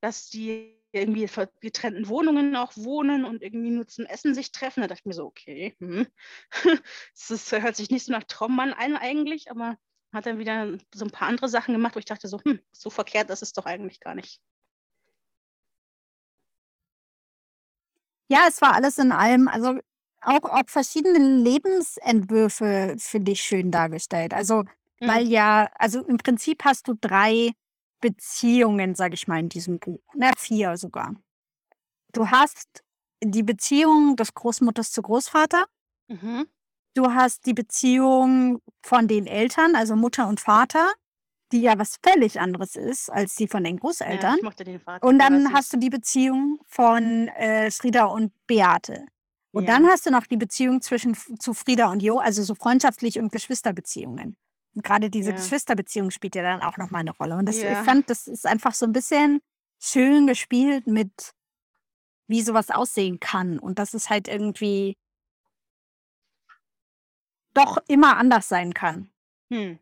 dass die irgendwie in getrennten Wohnungen auch wohnen und irgendwie nur zum Essen sich treffen. Da dachte ich mir so, okay, hm. [LAUGHS] das ist, hört sich nicht so nach Traummann ein eigentlich, aber hat dann wieder so ein paar andere Sachen gemacht, wo ich dachte so, hm, so verkehrt das ist doch eigentlich gar nicht. Ja, es war alles in allem, also auch, auch verschiedene Lebensentwürfe finde ich schön dargestellt. Also, weil Mhm. ja, also im Prinzip hast du drei Beziehungen, sage ich mal, in diesem Buch. Na, vier sogar. Du hast die Beziehung des Großmutters zu Großvater. Mhm. Du hast die Beziehung von den Eltern, also Mutter und Vater, die ja was völlig anderes ist als die von den Ja, Großeltern. ich mochte den Vater, Und dann hast du die Beziehung von äh, Frieda und Beate. Und Ja. dann hast du noch die Beziehung zwischen zu Frieda und Jo, also so freundschaftlich und Geschwisterbeziehungen. Und gerade diese Ja. Geschwisterbeziehung spielt ja dann auch nochmal eine Rolle. Und das, ich Ja. fand, das ist einfach so ein bisschen schön gespielt mit, wie sowas aussehen kann. Und dass es halt irgendwie doch immer anders sein kann. Hm.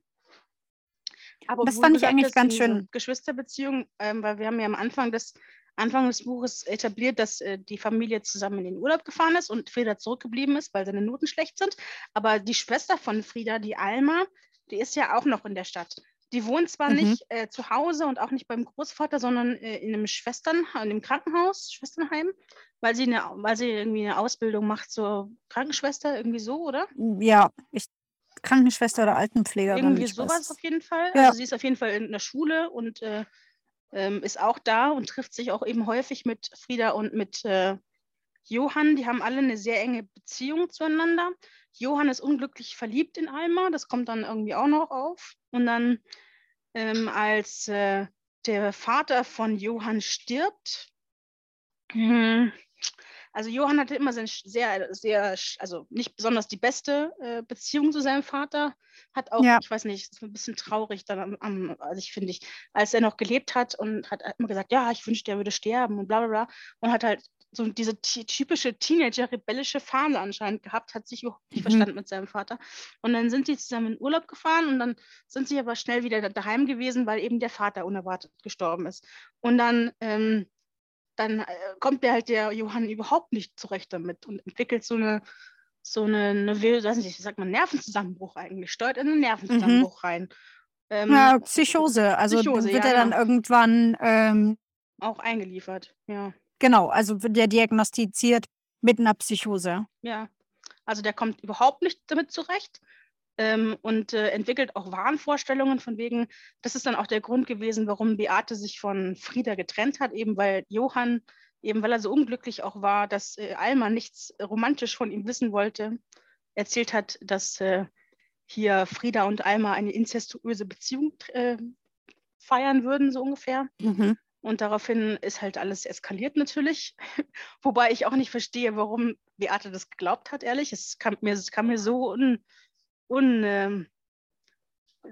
Aber Das fand ich eigentlich ganz schön. Geschwisterbeziehung, ähm, weil wir haben ja am Anfang des, Anfang des Buches etabliert, dass äh, die Familie zusammen in den Urlaub gefahren ist und Frieda zurückgeblieben ist, weil seine Noten schlecht sind. Aber die Schwester von Frieda, die Alma, die ist ja auch noch in der Stadt. Die wohnt zwar Mhm. nicht äh, zu Hause und auch nicht beim Großvater, sondern äh, in einem Schwestern, in einem Krankenhaus, Schwesternheim, weil sie, eine, weil sie irgendwie eine Ausbildung macht zur Krankenschwester, irgendwie so, oder? Ja, ich, Krankenschwester oder Altenpflegerin. Irgendwie sowas weiß. auf jeden Fall. Ja. Also sie ist auf jeden Fall in der Schule und äh, ähm, ist auch da und trifft sich auch eben häufig mit Frieda und mit äh, Johann. Die haben alle eine sehr enge Beziehung zueinander. Johann ist unglücklich verliebt in Alma, das kommt dann irgendwie auch noch auf. Und dann, ähm, als äh, der Vater von Johann stirbt, hm, also Johann hatte immer sehr, sehr, sehr, also nicht besonders die beste äh, Beziehung zu seinem Vater. Hat auch, Ja. ich weiß nicht, ist ein bisschen traurig dann am, am also ich finde ich, als er noch gelebt hat und hat immer gesagt, ja, ich wünschte, er würde sterben und bla bla bla. Und hat halt so diese ty- typische Teenager-rebellische Phase anscheinend gehabt, hat sich überhaupt nicht Mhm. verstanden mit seinem Vater. Und dann sind sie zusammen in Urlaub gefahren und dann sind sie aber schnell wieder da- daheim gewesen, weil eben der Vater unerwartet gestorben ist. Und dann ähm, dann äh, kommt der halt der Johann überhaupt nicht zurecht damit und entwickelt so eine, so eine, eine weiß nicht, wie sagt man, Nervenzusammenbruch eigentlich, steuert in einen Nervenzusammenbruch rein. Ähm, ja, Psychose. Also Psychose, wird ja, er dann genau. irgendwann ähm, auch eingeliefert, ja. Genau, also wird der diagnostiziert mit einer Psychose. Ja, also der kommt überhaupt nicht damit zurecht ähm, und äh, entwickelt auch Wahnvorstellungen von wegen, das ist dann auch der Grund gewesen, warum Beate sich von Frieda getrennt hat, eben weil Johann, eben weil er so unglücklich auch war, dass äh, Alma nichts romantisch von ihm wissen wollte, erzählt hat, dass äh, hier Frieda und Alma eine inzestuöse Beziehung äh, feiern würden, so ungefähr. Mhm. Und daraufhin ist halt alles eskaliert natürlich. [LAUGHS] Wobei ich auch nicht verstehe, warum Beate das geglaubt hat, ehrlich. Es kam mir, es kam mir so un, un, ähm,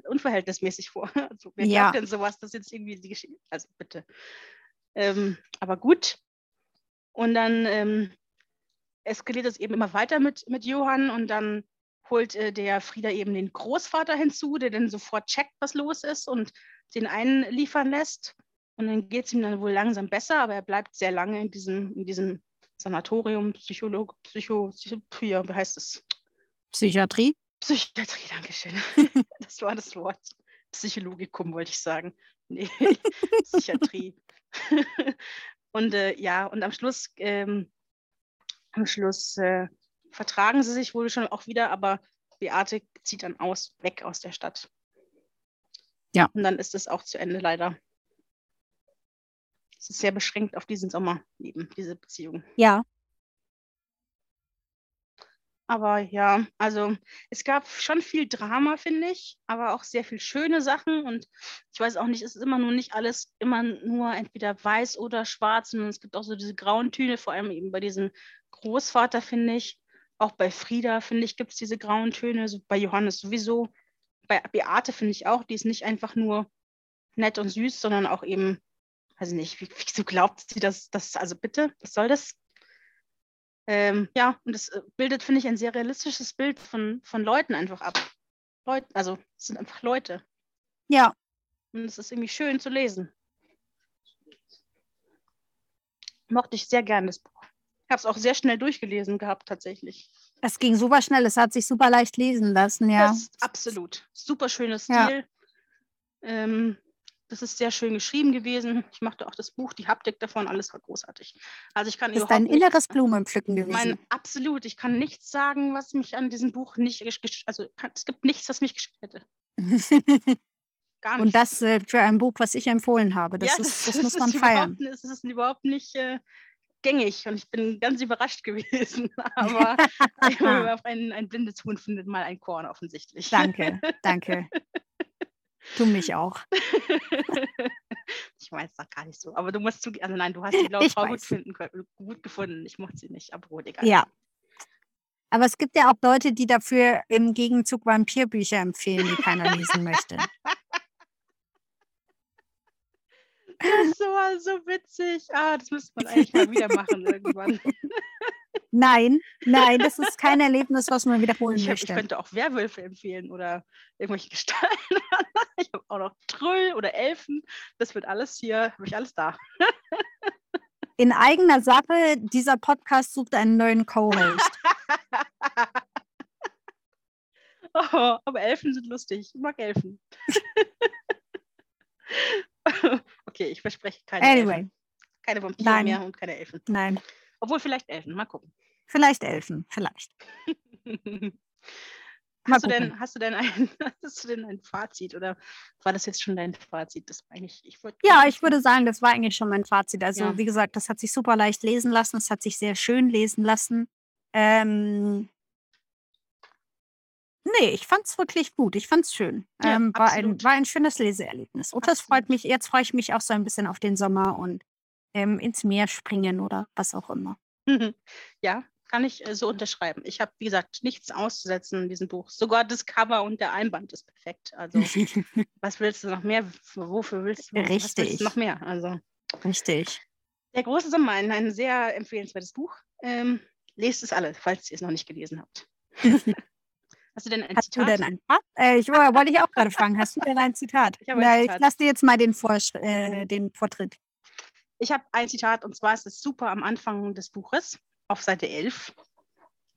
unverhältnismäßig vor. [LAUGHS] Also, wer ja. glaubt denn sowas, das jetzt irgendwie die Geschichte. Also bitte. Ähm, aber gut. Und dann ähm, eskaliert es eben immer weiter mit, mit Johann und dann holt äh, der Frieda eben den Großvater hinzu, der dann sofort checkt, was los ist und den einliefern lässt. Und dann geht es ihm dann wohl langsam besser, aber er bleibt sehr lange in diesem, in diesem Sanatorium, Psycholog, Psycho, Psycho, wie heißt es? Psychiatrie? Psychiatrie, danke schön. [LAUGHS] das war das Wort. Psychologikum wollte ich sagen. Nee, [LAUGHS] Psychiatrie. [LAUGHS] und äh, ja, und am Schluss, ähm, am Schluss äh, vertragen sie sich wohl schon auch wieder, aber Beate zieht dann aus, weg aus der Stadt. Ja. Und dann ist es auch zu Ende leider. Es ist sehr beschränkt auf diesen Sommer eben, diese Beziehung. Ja, aber ja, also es gab schon viel Drama, finde ich, aber auch sehr viel schöne Sachen. Und ich weiß auch nicht, es ist immer nur nicht alles immer nur entweder weiß oder schwarz, sondern es gibt auch so diese grauen Töne, vor allem eben bei diesem Großvater, finde ich. Auch bei Frieda, finde ich, gibt es diese grauen Töne, so bei Johannes sowieso. Bei Beate finde ich auch, die ist nicht einfach nur nett und süß, sondern auch eben, weiß ich nicht, wieso glaubt sie das, das, also bitte, was soll das? Ähm, ja, und das äh, bildet, finde ich, ein sehr realistisches Bild von, von Leuten einfach ab. Leute, also es sind einfach Leute. Ja. Und es ist irgendwie schön zu lesen. Mochte ich sehr gerne das Buch. Ich habe es auch sehr schnell durchgelesen gehabt, tatsächlich. Es ging super schnell, es hat sich super leicht lesen lassen, ja. Das absolut. Super schönes Stil. Ja. Ähm, das ist sehr schön geschrieben gewesen. Ich machte auch das Buch, die Haptik davon, alles war großartig. Also ich kann das ist dein inneres Blumenpflücken gewesen. Mein, absolut. Ich kann nichts sagen, was mich an diesem Buch nicht, also es gibt nichts, was mich geschickt hätte. [LAUGHS] Gar nicht. Und das äh, für ein Buch, was ich empfohlen habe. Das, ja, ist, das, das [LAUGHS] muss man feiern. Das ist überhaupt nicht äh, gängig und ich bin ganz überrascht [LAUGHS] gewesen. Aber ein, ein blindes Huhn findet mal ein Korn offensichtlich. Danke, danke. Du mich auch. [LAUGHS] ich weiß doch gar nicht so. Aber du musst zugeben, also nein, du hast die [LAUGHS] blaue Frau gut, finden, gut gefunden. Ich mochte sie nicht, aber gut, egal. Ja. Aber es gibt ja auch Leute, die dafür im Gegenzug Vampirbücher empfehlen, die keiner lesen möchte. [LAUGHS] Das war so witzig. Ah, das müsste man eigentlich mal wieder machen irgendwann. [LAUGHS] Nein, nein, das ist kein Erlebnis, was man wiederholen ich, möchte. Ich könnte auch Werwölfe empfehlen oder irgendwelche Gestalten. [LAUGHS] ich habe auch noch Trüll oder Elfen. Das wird alles hier, habe ich alles da. [LAUGHS] In eigener Sache, dieser Podcast sucht einen neuen Co-Host. oh, aber Elfen sind lustig. Ich mag Elfen. Okay, ich verspreche keine anyway. Elfen. Keine Vampire Nein. mehr und keine Elfen. Nein. Obwohl vielleicht Elfen, mal gucken. Vielleicht Elfen, vielleicht. [LAUGHS] hast, du denn, hast, du denn ein, [LAUGHS] hast du denn ein Fazit oder war das jetzt schon dein Fazit? Das eigentlich, ich ja, ich würde sagen, das war eigentlich schon mein Fazit. Also ja. wie gesagt, das hat sich super leicht lesen lassen, es hat sich sehr schön lesen lassen. Ähm, nee, ich fand es wirklich gut, ich fand es schön. Ja, ähm, war, ein, war ein schönes Leseerlebnis. Und das freut mich, jetzt freue ich mich auch so ein bisschen auf den Sommer und ähm, ins Meer springen oder was auch immer. Ja, kann ich äh, so unterschreiben. Ich habe, wie gesagt, nichts auszusetzen in diesem Buch. Sogar das Cover und der Einband ist perfekt. Also, [LAUGHS] was willst du noch mehr? Wofür willst du, was willst du noch mehr? Also, Richtig. Der große Sommer, ein, ein sehr empfehlenswertes Buch. Ähm, lest es alle, falls ihr es noch nicht gelesen habt. [LAUGHS] Hast du denn ein Hast Zitat? Du denn ein, äh, ich wollte ich auch gerade fragen. Hast du denn ein Zitat? Ich, Na, ich lasse dir jetzt mal den, Vor äh, den Vortritt. ich habe ein Zitat und zwar ist es super am Anfang des Buches auf Seite 11.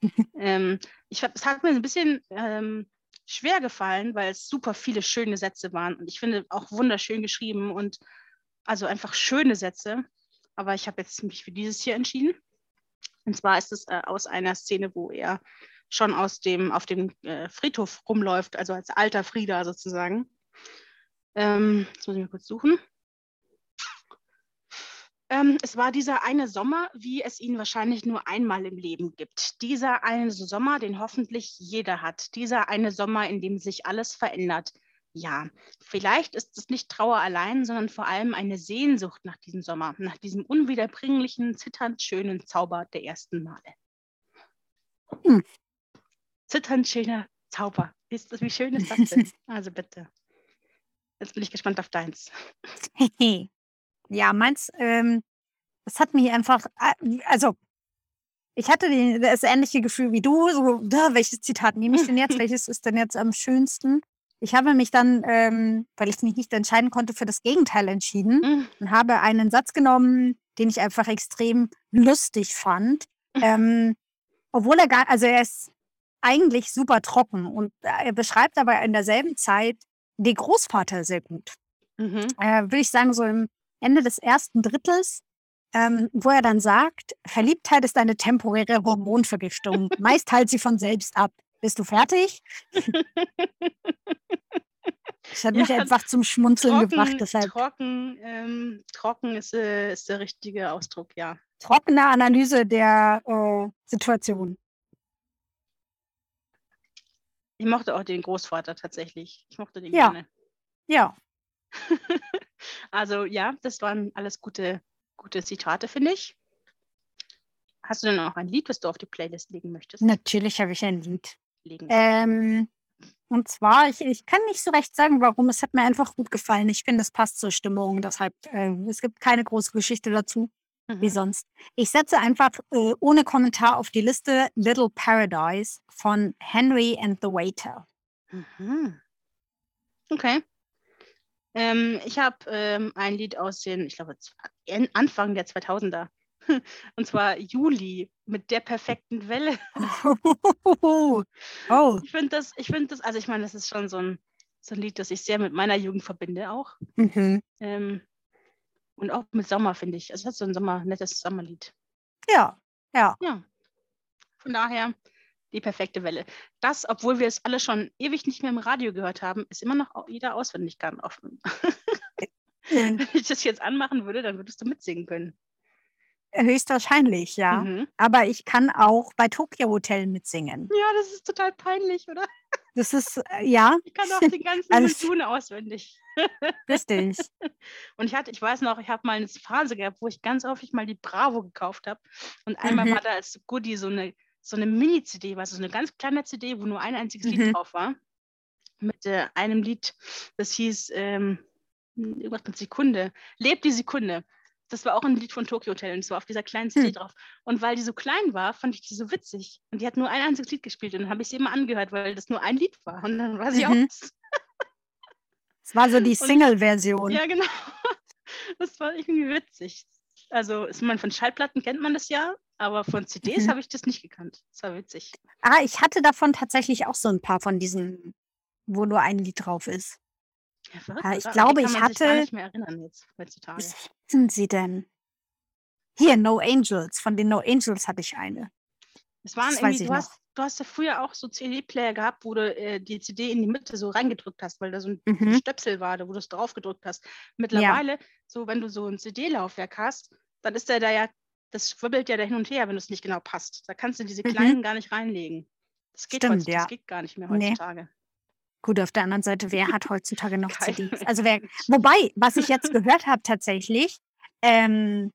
[LAUGHS] ähm, ich, es hat mir ein bisschen ähm, schwer gefallen, weil es super viele schöne Sätze waren und ich finde auch wunderschön geschrieben und also einfach schöne Sätze. Aber ich habe jetzt mich für dieses hier entschieden. Und zwar ist es äh, aus einer Szene, wo er schon aus dem, auf dem äh, Friedhof rumläuft, also als alter Frieder sozusagen. Ähm, jetzt muss ich mal kurz suchen. Ähm, es war dieser eine Sommer, wie es ihn wahrscheinlich nur einmal im Leben gibt. Dieser eine Sommer, den hoffentlich jeder hat. Dieser eine Sommer, in dem sich alles verändert. Ja, vielleicht ist es nicht Trauer allein, sondern vor allem eine Sehnsucht nach diesem Sommer, nach diesem unwiederbringlichen, zitternd schönen Zauber der ersten Male. Hm. Zitternd schöner Zauber. Ist das, wie schön ist das denn? [LAUGHS] Also bitte. Jetzt bin ich gespannt auf deins. [LAUGHS] ja, meins, ähm, das hat mich einfach, äh, also ich hatte die, das ähnliche Gefühl wie du, so, da, welches Zitat nehme ich denn jetzt? [LAUGHS] welches ist denn jetzt am schönsten? Ich habe mich dann, ähm, weil ich mich nicht entscheiden konnte, für das Gegenteil entschieden mhm. und habe einen Satz genommen, den ich einfach extrem lustig fand. Ähm, obwohl er gar, also er ist eigentlich super trocken und er beschreibt aber in derselben Zeit den Großvater sehr gut. Mhm. Äh, Würde ich sagen, so im Ende des ersten Drittels, ähm, wo er dann sagt, Verliebtheit ist eine temporäre Hormonvergiftung. [LAUGHS] Meist heilt sie von selbst ab. Bist du fertig? [LAUGHS] Das hat mich ja, einfach zum Schmunzeln trocken, gebracht. Deshalb. Trocken, ähm, trocken ist, äh, ist, der richtige Ausdruck, ja. Trockene Analyse der äh, Situation. Ich mochte auch den Großvater tatsächlich. Ich mochte den ja. gerne. Ja. [LAUGHS] also ja, das waren alles gute, gute Zitate, finde ich. Hast du denn auch ein Lied, was du auf die Playlist legen möchtest? Natürlich habe ich ein Lied. Legen. Ähm, und zwar, ich, ich kann nicht so recht sagen, warum. Es hat mir einfach gut gefallen. Ich finde, es passt zur Stimmung. Deshalb, äh, es gibt keine große Geschichte dazu, mhm. wie sonst. Ich setze einfach äh, ohne Kommentar auf die Liste Little Paradise von Henry and the Waiter. Mhm. Okay. Ähm, ich habe ähm, ein Lied aus den, ich glaube, Anfang der 2000er. [LAUGHS] Und zwar Juli mit der perfekten Welle. [LAUGHS] oh. Ich finde das, ich finde das, also ich meine, das ist schon so ein, so ein Lied, das ich sehr mit meiner Jugend verbinde auch. Mhm. Ähm, und auch mit Sommer, finde ich. Also es hat so ein Sommer, nettes Sommerlied. Ja, ja. Ja. Von daher die perfekte Welle. Das, obwohl wir es alle schon ewig nicht mehr im Radio gehört haben, ist immer noch jeder auswendig kann. [LAUGHS] Wenn ich das jetzt anmachen würde, dann würdest du mitsingen können. Höchstwahrscheinlich, ja. Mhm. Aber ich kann auch bei Tokyo Hotel mitsingen. Ja, das ist total peinlich, oder? Das ist, äh, ja. Ich kann auch den ganzen [LAUGHS] also, Tune auswendig. Richtig. [LAUGHS] Und ich hatte, ich weiß noch, ich habe mal eine Phase gehabt, wo ich ganz häufig mal die Bravo gekauft habe. Und einmal mhm. war da als Goodie so eine, so eine Mini-CD, was so eine ganz kleine CD, wo nur ein einziges mhm. Lied drauf war. Mit äh, einem Lied, das hieß ähm, irgendwas mit Sekunde. Lebt die Sekunde das war auch ein Lied von Tokyo Hotel und war auf dieser kleinen CD hm. drauf. Und weil die so klein war, fand ich die so witzig. Und die hat nur ein einziges Lied gespielt und dann habe ich sie immer angehört, weil das nur ein Lied war. Und dann war sie mhm. aus. Es war so die Single-Version. Ja, genau. [LAUGHS] Das war irgendwie witzig. Also, ist man von Schallplatten kennt man das ja, aber von CDs mhm. habe ich das nicht gekannt. Das war witzig. Ah, ich hatte davon tatsächlich auch so ein paar von diesen, wo nur ein Lied drauf ist. Ja, verrückt, Ja, ich glaube, ich hatte. gar nicht mehr erinnern jetzt heutzutage. Was hatten sie denn? Hier, No Angels. Von den No Angels hatte ich eine. Es waren Das irgendwie, du hast, du hast ja früher auch so CD-Player gehabt, wo du äh, die CD in die Mitte so reingedrückt hast, weil da so ein Mhm. Stöpsel war, da wo du es drauf gedrückt hast. Ja. Mittlerweile, so wenn du so ein CD-Laufwerk hast, dann ist der da ja, das schwibbelt ja da hin und her, wenn es nicht genau passt. Da kannst du diese Mhm. kleinen gar nicht reinlegen. Das geht Stimmt, ja. das geht gar nicht mehr heutzutage. Gut, auf der anderen Seite, wer hat heutzutage noch [LAUGHS] CDs? Also wer, wobei, was ich jetzt gehört habe tatsächlich, ähm,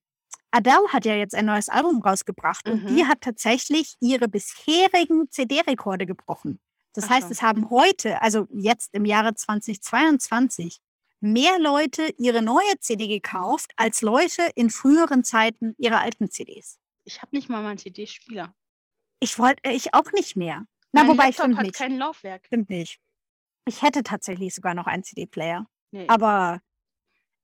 Adele hat ja jetzt ein neues Album rausgebracht und die mhm. hat tatsächlich ihre bisherigen CD-Rekorde gebrochen. Das Ach heißt, es haben heute, also jetzt im Jahre 2022, mehr Leute ihre neue CD gekauft, als Leute in früheren Zeiten ihre alten CDs. Ich habe nicht mal meinen CD-Spieler. Ich wollte, ich auch nicht mehr. Na, Mein wobei, Laptop stimmt hat nicht. kein Laufwerk. Stimmt nicht. Ich hätte tatsächlich sogar noch einen CD-Player. Nee. Aber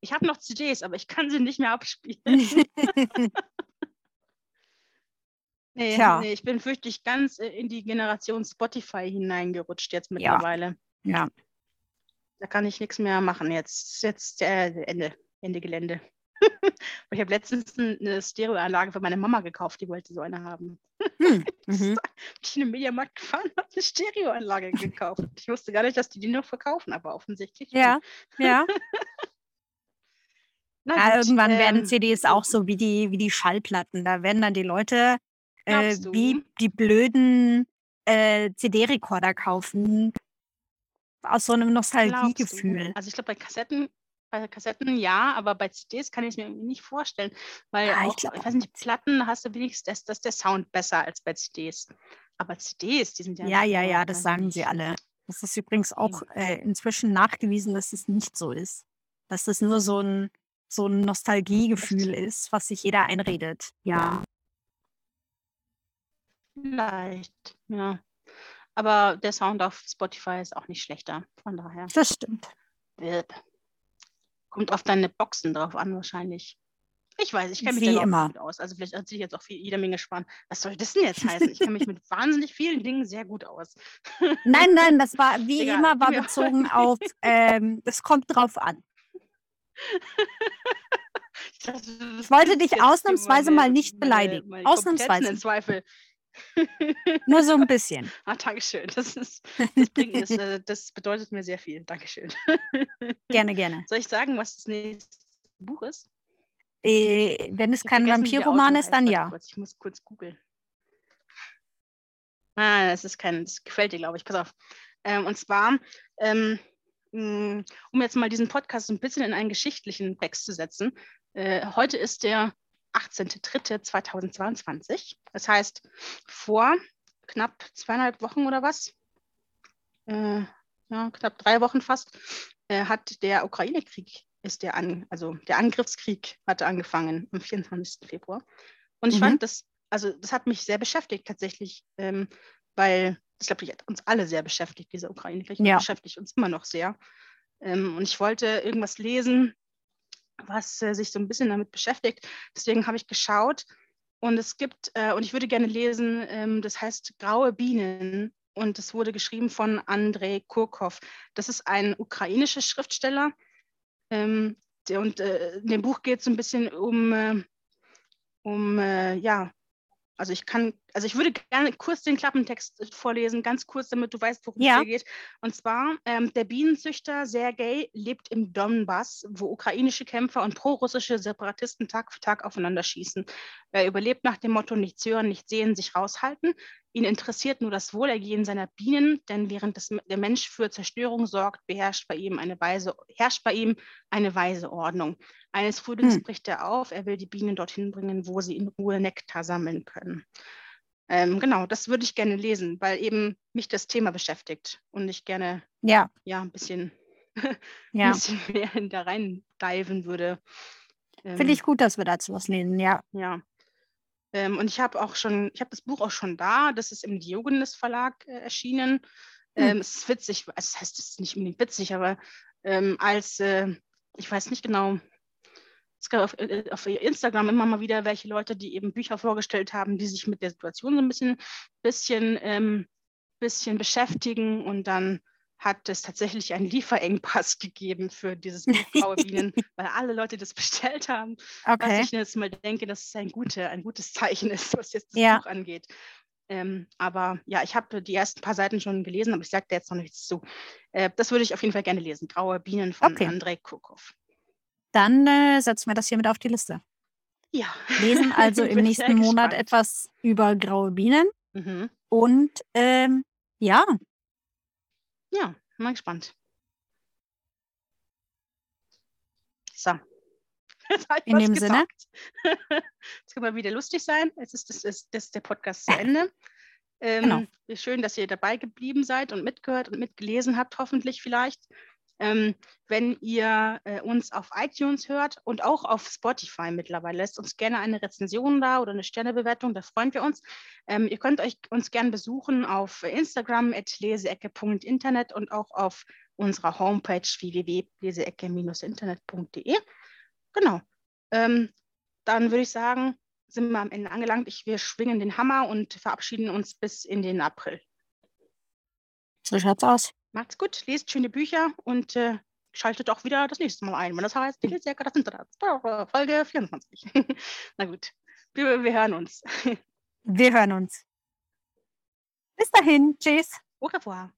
Ich habe noch CDs, aber ich kann sie nicht mehr abspielen. [LAUGHS] [LAUGHS] nee, Tja. nee, ich bin fürchtig ganz äh, in die Generation Spotify hineingerutscht jetzt mittlerweile. ja. Da kann ich nichts mehr machen jetzt. Jetzt äh, Ende, Ende Gelände. [LAUGHS] ich habe letztens eine Stereoanlage für meine Mama gekauft, die wollte so eine haben. Hm. Bin Mhm. ich in den Mediamarkt gefahren und habe eine Stereoanlage gekauft. Ich wusste gar nicht, dass die die noch verkaufen, aber offensichtlich. Ja, ja. Na gut, irgendwann werden ähm, CDs auch so wie die, wie die Schallplatten. Da werden dann die Leute äh, Glaubst du? wie die blöden äh, CD-Rekorder kaufen. Aus so einem glaubst du? Nostalgiegefühl. Also ich glaube, bei Kassetten, bei Kassetten ja, aber bei CDs kann ich es mir irgendwie nicht vorstellen. Weil Ja, ich auch, glaub ich weiß nicht, Platten hast du wenigstens, das, das der Sound besser als bei CDs. Aber CDs, die sind ja. Ja, ja, ja, das sagen sie alle. Das ist übrigens auch äh, inzwischen nachgewiesen, dass es nicht so ist. Dass das nur so ein, so ein Nostalgiegefühl ist, was sich jeder einredet. Ja. Vielleicht, ja. Aber der Sound auf Spotify ist auch nicht schlechter. Von daher. Das stimmt. Kommt auf deine Boxen drauf an, wahrscheinlich. Ich weiß, ich kenne mich Wie immer. gut aus. Also vielleicht erzähle ich jetzt auch viel, jede Menge Spannend. Was soll das denn jetzt [LAUGHS] heißen? Ich kenne mich mit wahnsinnig vielen Dingen sehr gut aus. Nein, nein, das war wie [LAUGHS] Egal, immer war bezogen [LAUGHS] auf, ähm, es kommt drauf an. Du Ich wollte dich ausnahmsweise meine- mal nicht meine- beleidigen. meine Kompetenzen Ausnahmsweise. in Zweifel. Nur so ein bisschen. [LAUGHS] Ah, Dankeschön. Das, ist, [LAUGHS] das, bringt, das, äh, das bedeutet mir sehr viel. Dankeschön. [LAUGHS] Gerne, gerne. Soll ich sagen, was das nächste Buch ist? Äh, wenn es Ich kein Vampirroman ist, dann ja. Ich muss kurz googeln. Ah, das ist kein, das gefällt dir, glaube ich. Pass auf. Ähm, und zwar, ähm, um jetzt mal diesen Podcast ein bisschen in einen geschichtlichen Text zu setzen. Äh, heute ist der 18.03.2022. Das heißt, vor knapp zweieinhalb Wochen oder was, äh, ja, knapp drei Wochen fast, äh, hat der Ukraine-Krieg ist der an, also der Angriffskrieg hatte angefangen am 24. Februar. Und ich Mhm. fand das, also das hat mich sehr beschäftigt tatsächlich, ähm, weil das glaube ich hat uns alle sehr beschäftigt, dieser Ukraine-Krieg Ja. beschäftigt uns immer noch sehr. Ähm, und ich wollte irgendwas lesen, was äh, sich so ein bisschen damit beschäftigt. Deswegen habe ich geschaut und es gibt, äh, und ich würde gerne lesen, ähm, das heißt Graue Bienen und es wurde geschrieben von Andrei Kurkov. Das ist ein ukrainischer Schriftsteller. Ähm, der, und äh, in dem Buch geht es so ein bisschen um, äh, um äh, ja, also ich kann, also ich würde gerne kurz den Klappentext äh, vorlesen, ganz kurz, damit du weißt, worum Ja. es hier geht. Und zwar, ähm, der Bienenzüchter Sergei lebt im Donbass, wo ukrainische Kämpfer und prorussische Separatisten Tag für Tag aufeinander schießen. Er überlebt nach dem Motto nichts hören, nicht sehen, sich raushalten. Ihn interessiert nur das Wohlergehen seiner Bienen, denn während das, der Mensch für Zerstörung sorgt, beherrscht bei ihm eine weise, herrscht bei ihm eine weise Ordnung. Eines Frühlings Hm. bricht er auf, er will die Bienen dorthin bringen, wo sie in Ruhe Nektar sammeln können. Ähm, genau, das würde ich gerne lesen, weil eben mich das Thema beschäftigt und ich gerne Ja, ja ein bisschen, [LAUGHS] ja. ein bisschen mehr da rein diven würde. Ähm, Finde ich gut, dass wir dazu was lesen. Ja. ja. Ähm, und ich habe auch schon, ich habe das Buch auch schon da. Das ist im Diogenes Verlag äh, erschienen. Hm. Ähm, es ist witzig, also das heißt, es ist nicht unbedingt witzig, aber ähm, als, äh, ich weiß nicht genau, es gab auf, äh, auf Instagram immer mal wieder welche Leute, die eben Bücher vorgestellt haben, die sich mit der Situation so ein bisschen, bisschen, ähm, bisschen beschäftigen und dann hat es tatsächlich einen Lieferengpass [LAUGHS] gegeben für dieses Buch [LAUGHS] Graue Bienen, weil alle Leute das bestellt haben was Okay. ich jetzt mal denke, dass es ein, gute, ein gutes Zeichen [LAUGHS] ist, was jetzt das Ja. Buch angeht. Ähm, aber ja, ich habe die ersten paar Seiten schon gelesen, aber ich sage da jetzt noch nichts zu. Äh, das würde ich auf jeden Fall gerne lesen. Graue Bienen von Okay. Andrei Kurkov. Dann äh, setzen wir das hier mit auf die Liste. Ja. Lesen also im nächsten Monat gespannt. etwas über graue Bienen. Mhm. Und ähm, ja, Ja, mal gespannt. So. [LAUGHS] In dem Sinne. gesagt. [LAUGHS] Jetzt können wir wieder lustig sein. Jetzt ist, das, ist, das ist der Podcast zu Ende. Ähm, Genau. Schön, dass ihr dabei geblieben seid und mitgehört und mitgelesen habt, hoffentlich vielleicht. Ähm, wenn ihr äh, uns auf iTunes hört und auch auf Spotify mittlerweile, lasst uns gerne eine Rezension da oder eine Sternebewertung, da freuen wir uns. Ähm, ihr könnt euch uns gerne besuchen auf Instagram leseecke.internet und auch auf unserer Homepage www.leseecke-internet.de. Genau. Ähm, dann würde ich sagen, sind wir am Ende angelangt. Ich, wir schwingen den Hammer und verabschieden uns bis in den April. So schaut's aus. Macht's gut, lest schöne Bücher und äh, schaltet auch wieder das nächste Mal ein, wenn das heißt, die Leseecke, das Internet, Folge 24. [LAUGHS] Na gut, wir, wir hören uns. [LAUGHS] Wir hören uns. Bis dahin. Tschüss. Au revoir.